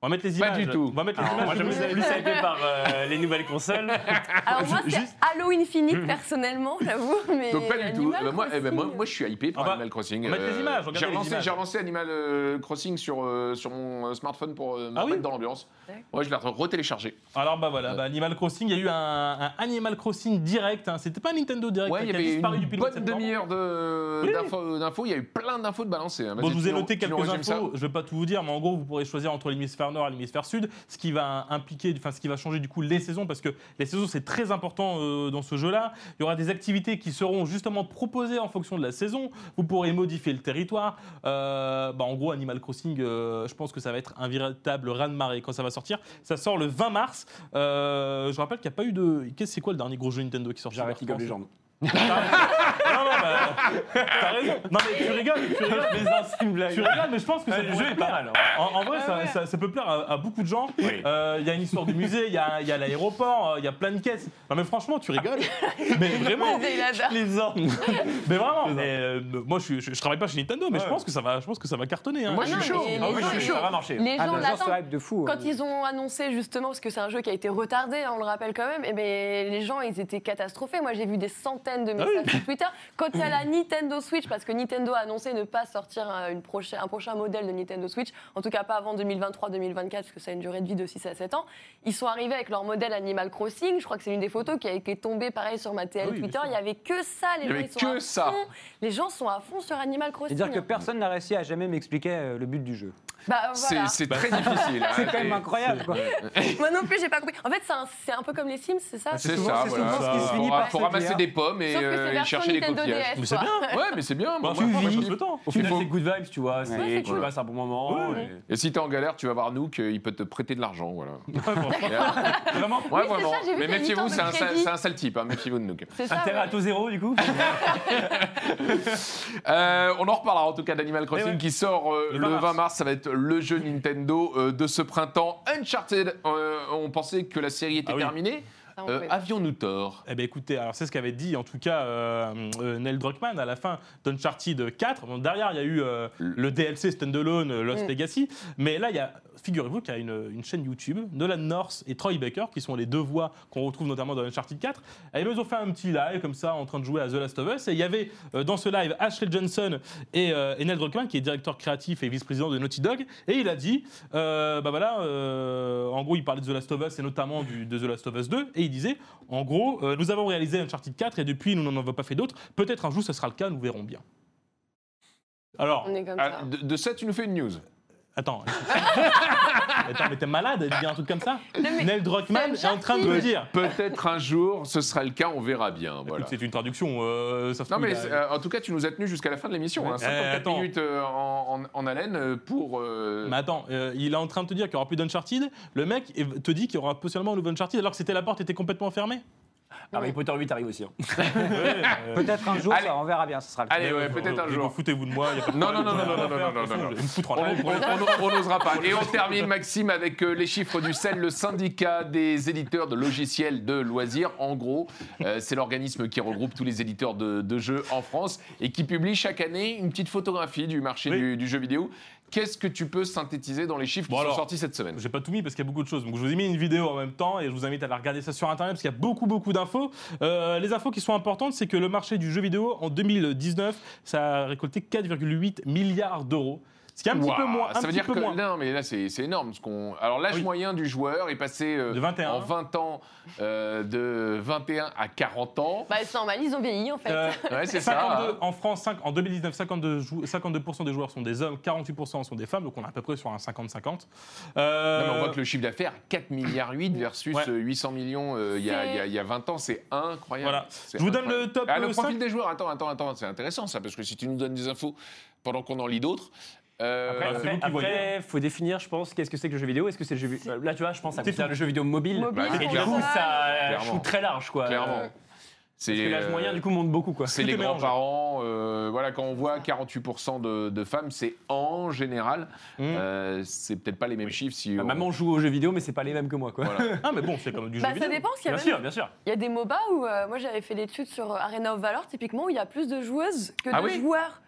On va mettre les Pas images. du tout. On va mettre les Alors, moi, images. je me suis plus hypé par euh, les nouvelles consoles. [laughs] Alors moi, c'est Juste- Halo Infinite personnellement, j'avoue, mais Donc pas du tout. Animal Euh, moi, eh ben, moi, Crossing, moi, je suis hypé par On va- Animal Crossing. on va mettre les images, regardez J'ai les relancé, images. j'ai relancé Animal euh, Crossing sur, euh, sur mon euh, smartphone pour euh, me Ah oui remettre dans l'ambiance. D'accord. Ouais, je l'ai retéléchargé. Alors bah voilà, bah, Animal Crossing, il y a eu un, un Animal Crossing direct. hein. C'était pas un Nintendo direct Ouais, il y qui a avait disparu une depuis le mois de bonne septembre. demi-heure de- Oui. d'infos. d'infos. Il y a eu plein d'infos de balancer. hein. Bon, Vas-y, je vous tu ai nous- noté tu nous quelques résumes ça infos. Je vais pas tout vous dire, mais en gros, vous pourrez choisir entre l'hémisphère nord et l'hémisphère sud, ce qui va impliquer, enfin, ce qui va changer du coup les saisons, parce que les saisons c'est très important euh, dans ce jeu-là. Il y aura des activités qui seront justement proposées en fonction de la saison. Vous pourrez modifier le territoire. Euh, bah, en gros, Animal Crossing, euh, je pense que ça va être un véritable raz-de-marée quand ça va sortir. Ça sort le 20 mars. Je rappelle qu'il n'y a pas eu de. Qu'est-ce c'est quoi le dernier gros jeu Nintendo qui sort J'arrête League of les Legends. Non, non, bah, t'as raison. Non, mais tu rigoles, tu rigoles. Les anciennes blagues. Tu rigoles, mais je pense que ça Ouais, le jeu est pas mal. hein. En, en vrai, Ah ça, ouais. ça- ça peut plaire à, à beaucoup de gens. Oui. Euh, Il y a une histoire du musée, il y a, il y a l'aéroport, euh, il y a plein de caisses. Non, mais franchement, tu rigoles. [laughs] mais vraiment. Les ans. Mais vraiment. mais, euh, moi, je, je, je travaille pas chez Nintendo, mais je Ouais. pense que ça va, je pense que ça va cartonner. hein. Moi, Ah je suis chaud. Ah oui, je suis chaud. Ça va marcher. Les Ah, gens l'attendent. de fou. Quand euh. ils ont annoncé justement, parce que c'est un jeu qui a été retardé, hein, on le rappelle quand même, et ben les gens ils étaient catastrophés. Moi j'ai vu des centaines de Ah messages oui. sur Twitter. Quand il y a la [laughs] Nintendo Switch, parce que Nintendo a annoncé ne pas sortir un, une prochaine- un prochain modèle de Nintendo Switch, en tout cas pas avant 2023-2024, parce que ça a une durée de vie de 6 à 7 ans. Ils sont arrivés avec leur modèle Animal Crossing. Je crois que c'est une des photos qui a été tombée pareil sur ma TL Ah oui, Twitter. Il y avait que ça. Les Il y gens avait sont que à ça. fond. Les gens sont à fond sur Animal Crossing. C'est-à-dire que personne n'a réussi à jamais m'expliquer euh, le but du jeu. Bah, C'est voilà. c'est très difficile. hein, C'est quand même incroyable. quoi. Moi non plus, j'ai pas compris. En fait, c'est un, c'est un peu comme les Sims, c'est ça? C'est souvent- ça, c'est voilà. ce qui se finit Faut- par faut se ramasser dire. des pommes et, euh, c'est et chercher des coquillages. DS. Mais c'est bien. Ouais, mais c'est bien. moi, Bah, moi, moi, je je kiffe. le temps. Au final, c'est good vibes, tu vois. c'est- c'est tu cool. passes un bon moment. Ouais, et- Et si t'es en galère, tu vas voir Nook, euh, il peut te prêter de l'argent, voilà. [laughs] [laughs] Vraiment. Ouais, c'est vraiment. Mais méfiez-vous, c'est un, sale- c'est type, hein, méfiez-vous de Nook. C'est. Intérêt à taux zéro, du coup [laughs] Euh, on en reparlera en tout cas d'Animal Crossing qui sort euh, Le le 20 20 mars. Ça va être le jeu Nintendo euh, de ce printemps. Uncharted, euh, on pensait que la série était Ah oui. terminée. Euh, Avions-nous tort? Eh bien écoutez, alors c'est ce qu'avait dit en tout cas euh, euh, Neil Druckmann à la fin d'Uncharted 4. Bon, derrière, il y a eu euh, le DLC Standalone Lost Mm. Legacy. Mais là, il y a, figurez-vous qu'il y a une, une chaîne YouTube, Nolan North et Troy Baker, qui sont les deux voix qu'on retrouve notamment dans Uncharted 4. Et ils ont fait un petit live comme ça en train de jouer à The Last of Us. Et il y avait euh, dans ce live Ashley Johnson et, euh, et Neil Druckmann, qui est directeur créatif et vice-président de Naughty Dog. Et il a dit, euh, bah voilà, euh, en gros, il parlait de The Last of Us et notamment du, de The Last of Us 2. Et il disait, en gros, euh, nous avons réalisé Uncharted 4 et depuis, nous n'en avons pas fait d'autres. Peut-être un jour, ce sera le cas, nous verrons bien. Alors, On est comme Ah, ça. de, de ça, tu nous fais une news. Attends. [laughs] attends, mais t'es malade de dire un truc comme ça mais Neil Druckmann est en train de me dire. Peut-être un jour, ce sera le cas, on verra bien. Voilà. Écoute, c'est une traduction. euh, ça se Non mais a- euh, en tout cas, tu nous as tenu jusqu'à la fin de l'émission. hein, Ouais. 54 Eh, attends. minutes euh, en, en- en haleine euh, pour. euh, Mais attends, euh, il est en train de te dire qu'il n'y aura plus d'Uncharted. Le mec te dit qu'il y aura possiblement un nouveau Uncharted alors que c'était la porte était complètement fermée. Harry Potter 8 arrive aussi. hein. [laughs] Ouais, Peut-être un jour, Allez. ça, on verra bien, ce sera le cas. Allez, ouais, peut-être un jour. Foutez-vous de moi. y a pas de Non, problème, non, non, je vais non, rien non, faire, non, toute non, façon, non, je vais me foutre en On l'air. on- on- on n'osera pas. Et on termine, Maxime, avec euh, les chiffres du CEL, le syndicat des éditeurs de logiciels de loisirs. En gros, euh, c'est l'organisme qui regroupe tous les éditeurs de, de jeux en France et qui publie chaque année une petite photographie du marché Oui. du, du jeu vidéo. Qu'est-ce que tu peux synthétiser dans les chiffres Bon, qui sont sortis cette semaine J'ai pas tout mis parce qu'il y a beaucoup de choses. Donc je vous ai mis une vidéo en même temps et je vous invite à la regarder ça sur internet parce qu'il y a beaucoup beaucoup d'infos. Euh, les infos qui sont importantes, c'est que le marché du jeu vidéo en 2019, ça a récolté 4,8 milliards d'euros. Ce qui est un petit peu moins. un ça veut petit dire peu que moins. non, mais là c'est c'est énorme. Ce qu'on. Alors l'âge Oui. moyen du joueur est passé euh, De 21. en 20 ans euh, de 21 à 40 ans. Bah, c'est normal, ils ont vieilli en fait. Euh, Ouais, c'est 52 ça. En France, en 2019, 52, jou- 52% des joueurs sont des hommes, 48% sont des femmes, donc on est à peu près sur un 50-50. Euh, on voit que le chiffre d'affaires, 4 milliards 8 versus Ouais. euh, 800 millions euh, il y, a- C'est- il y y a 20 ans, c'est incroyable. Voilà. Je vous donne le top Ah, le 5. profil des joueurs, attends, attends, attends, c'est intéressant ça, parce que si tu nous donnes des infos pendant qu'on en lit d'autres. Euh, Après, c'est Après, vous qui voyez. après, faut définir, je pense, qu'est-ce que c'est que le jeu vidéo. Est-ce que c'est le jeu vidéo Là, tu vois, je pense à C'est tout. le jeu vidéo mobile. Mobile, Bah, Et du clairement. coup, ça Clairement. joue très large, quoi. clairement. Euh, C'est Parce que l'âge euh, moyen, du coup, monte beaucoup, quoi. C'est Tout les [laughs] est mélangé. grands-parents. euh, voilà, quand on voit 48% de, de femmes, c'est en général. Mmh. euh, c'est peut-être pas les mêmes chiffres si. Ma on- maman joue aux jeux vidéo, mais c'est pas les mêmes que moi, quoi. Voilà. [laughs] Ah, mais bon, c'est comme du Bah, jeu ça vidéo. dépend, parce qu'il y, a Bien même- sûr, bien sûr. il y a des MOBA où euh, moi j'avais fait l'étude sur Arena of Valor, typiquement, où il y a plus de joueuses que Ah de oui joueurs.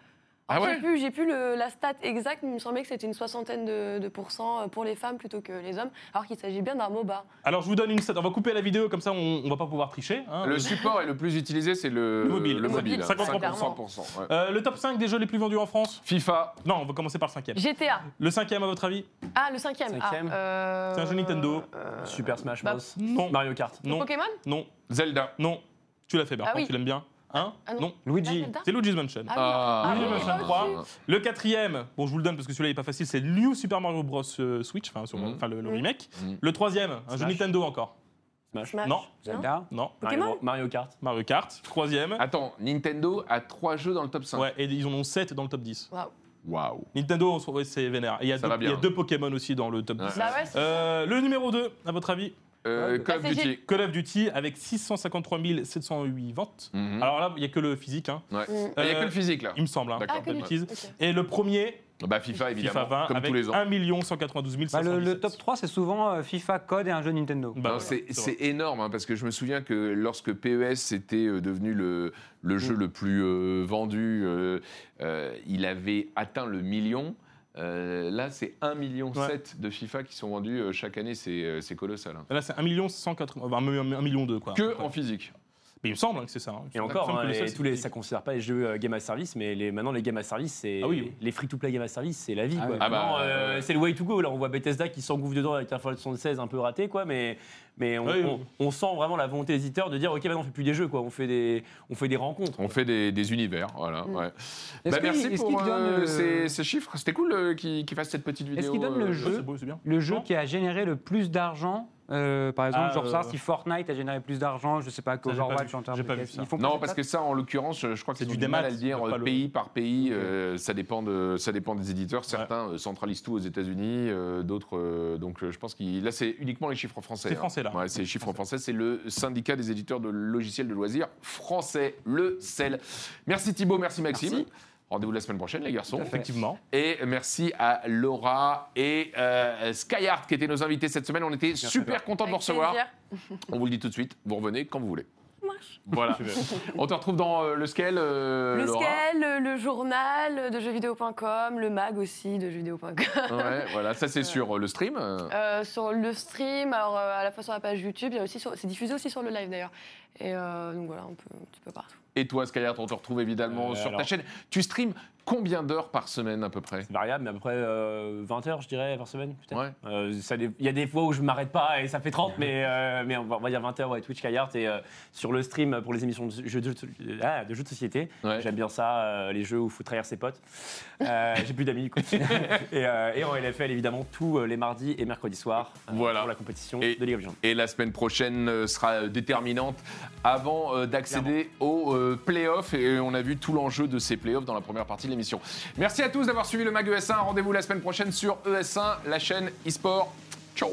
Ah ouais J'ai plus, j'ai plus le- la stat exacte, mais il me semblait que c'était une soixantaine de, de pourcents pour les femmes plutôt que les hommes, alors qu'il s'agit bien d'un MOBA. Alors, je vous donne une stat. On va couper la vidéo, comme ça, on, on va pas pouvoir tricher. hein. Le support est le plus utilisé, c'est le, Le mobile. Le Le mobile. mobile, 50%. 50%, ouais. Euh, le top 5 des jeux les plus vendus en France FIFA, Non, on va commencer par le cinquième. GTA. Le cinquième, à votre avis Ah, le cinquième. Cinquième. Ah, euh, C'est un jeu Nintendo. euh, Super Smash bah, Bros. Non. Mario Kart. Non, Pokémon? Non, Zelda. non. Tu l'as fait, Bertrand, Ah oui. tu l'aimes bien Hein Ah non. Non. Luigi. C'est Luigi's Mansion. Ah. Ah, Ah, Luigi oui, Mansion pas 3. au-dessus. Le quatrième, bon, je vous le donne parce que celui-là n'est pas facile, c'est New Super Mario Bros. euh, Switch, enfin, sur- enfin, le, le Mhm. remake. Mhm. Le troisième, un jeu. Nintendo encore. Smash. Smash. Non. Zelda. Non. Pokémon Mario, Mario Kart. Mario Kart. Troisième. Attends, Nintendo a trois jeux dans le top 5. Ouais, et ils en ont 7 dans le top 10. Waouh. Waouh. Nintendo, c'est vénère. Il y a, deux, il y a deux Pokémon aussi dans le top Ouais. 10. Bah ouais, Euh, le numéro 2, à votre avis? Euh, Call of Duty. Call of Duty avec 653 708 ventes. Mhm. Alors là, il n'y a que le physique, hein, Ouais. Mm. Ah, Il n'y a Euh, que le physique là. il me semble. hein. Ah, Pas de du- bêtises. ok. Et le premier, Bah FIFA évidemment, FIFA 20, comme avec tous les ans. 1 192 Bah, 517. le, le top 3, c'est souvent euh, FIFA, code et un jeu Nintendo. Bah, c'est énorme hein, parce que je me souviens que lorsque PES était euh, devenu le, le jeu le plus euh, vendu, euh, euh, il avait atteint le million. Euh, là, c'est 1,7 million Ouais. de FIFA qui sont vendus euh, chaque année, c'est euh, c'est colossal. hein. Là, c'est 1 180, enfin, 1 million 2, quoi. Que en physique. Il me semble hein, que c'est ça. hein. Il Et encore, hein, et tous les, ça ne considère pas les jeux euh, game as service, mais les, maintenant les game as service, c'est Ah oui, oui. les free-to-play game as service, c'est la vie. Ah quoi. oui. Ah bah, Maintenant, euh, c'est le way to go. Là, on voit Bethesda qui s'engouffre dedans avec un Fallout 76 un peu raté, quoi, mais mais on, Oui, oui. on- on sent vraiment la volonté des éditeurs de dire ok, maintenant on fait plus des jeux, quoi, on fait des on fait des rencontres. On fait des, des univers, voilà. Mm. ouais. Est-ce Bah, merci est-ce pour euh, le- ces, ces chiffres. C'était cool euh, qu'il qu'il fasse cette petite vidéo. Est-ce qu'il donne le euh, jeu Ouais, c'est beau, c'est bien. Le jeu qui a généré le plus d'argent, euh, par exemple, Ah, genre ça, euh, si Fortnite a généré plus d'argent, je sais pas, qu'Overwatch en termes de pas vu caisse, ça. ils font Non, parce que ça, en l'occurrence, je crois que C'est du du mal démat, à le dire c'est pas euh, le- pays par pays. euh, ça dépend de, ça dépend des éditeurs. Certains euh, centralisent tout aux États-Unis, euh, d'autres. euh, donc, euh, je pense qu'il là, c'est uniquement les chiffres français. C'est hein. français, là. Ouais, c'est les chiffres français. C'est le syndicat des éditeurs de logiciels de loisirs français, le CEL. Merci Thibaut, merci Maxime. Merci. Rendez-vous la semaine prochaine, les garçons. Effectivement. Et merci à Laura et euh, Skyheart qui étaient nos invités cette semaine. On était super contents de vous recevoir. plaisir. On vous le dit tout de suite. Vous revenez quand vous voulez. Marche. Voilà. [laughs] On te retrouve dans euh, le scale. euh, Le Laura. scale, le journal de jeuxvideo.com, le mag aussi de jeuxvideo.com. Ouais, voilà, ça c'est sur euh, le stream. euh, Euh, sur le stream, alors euh, à la fois sur la page YouTube, il y a aussi sur- c'est diffusé aussi sur le live d'ailleurs. Et euh, donc voilà, un, peu, un petit peu partout. Et toi, Skyheart, on te retrouve évidemment Euh, sur ta alors. chaîne. Tu streams combien d'heures par semaine à peu près? C'est variable, mais à peu près euh, 20 heures, je dirais, par semaine, peut-être. Ouais. Euh, Il y a des fois où je m'arrête pas et ça fait 30, mais, euh, mais on, va, on va dire 20 heures, ouais, Twitch, Kayart, et euh, sur le stream pour les émissions de jeux de, ah, de, jeux de société. Ouais. J'aime bien ça, les jeux où il faut trahir ses potes. [laughs] J'ai plus d'amis, du coup. [laughs] et, et en LFL, évidemment, tous les mardis et mercredis soirs Voilà. pour la compétition Et- de League of Legends. Et la semaine prochaine sera déterminante avant d'accéder aux playoffs. Et on a vu tout l'enjeu de ces playoffs dans la première partie de Merci à tous d'avoir suivi le Mag ES1. Rendez-vous la semaine prochaine sur ES1, la chaîne eSport. Ciao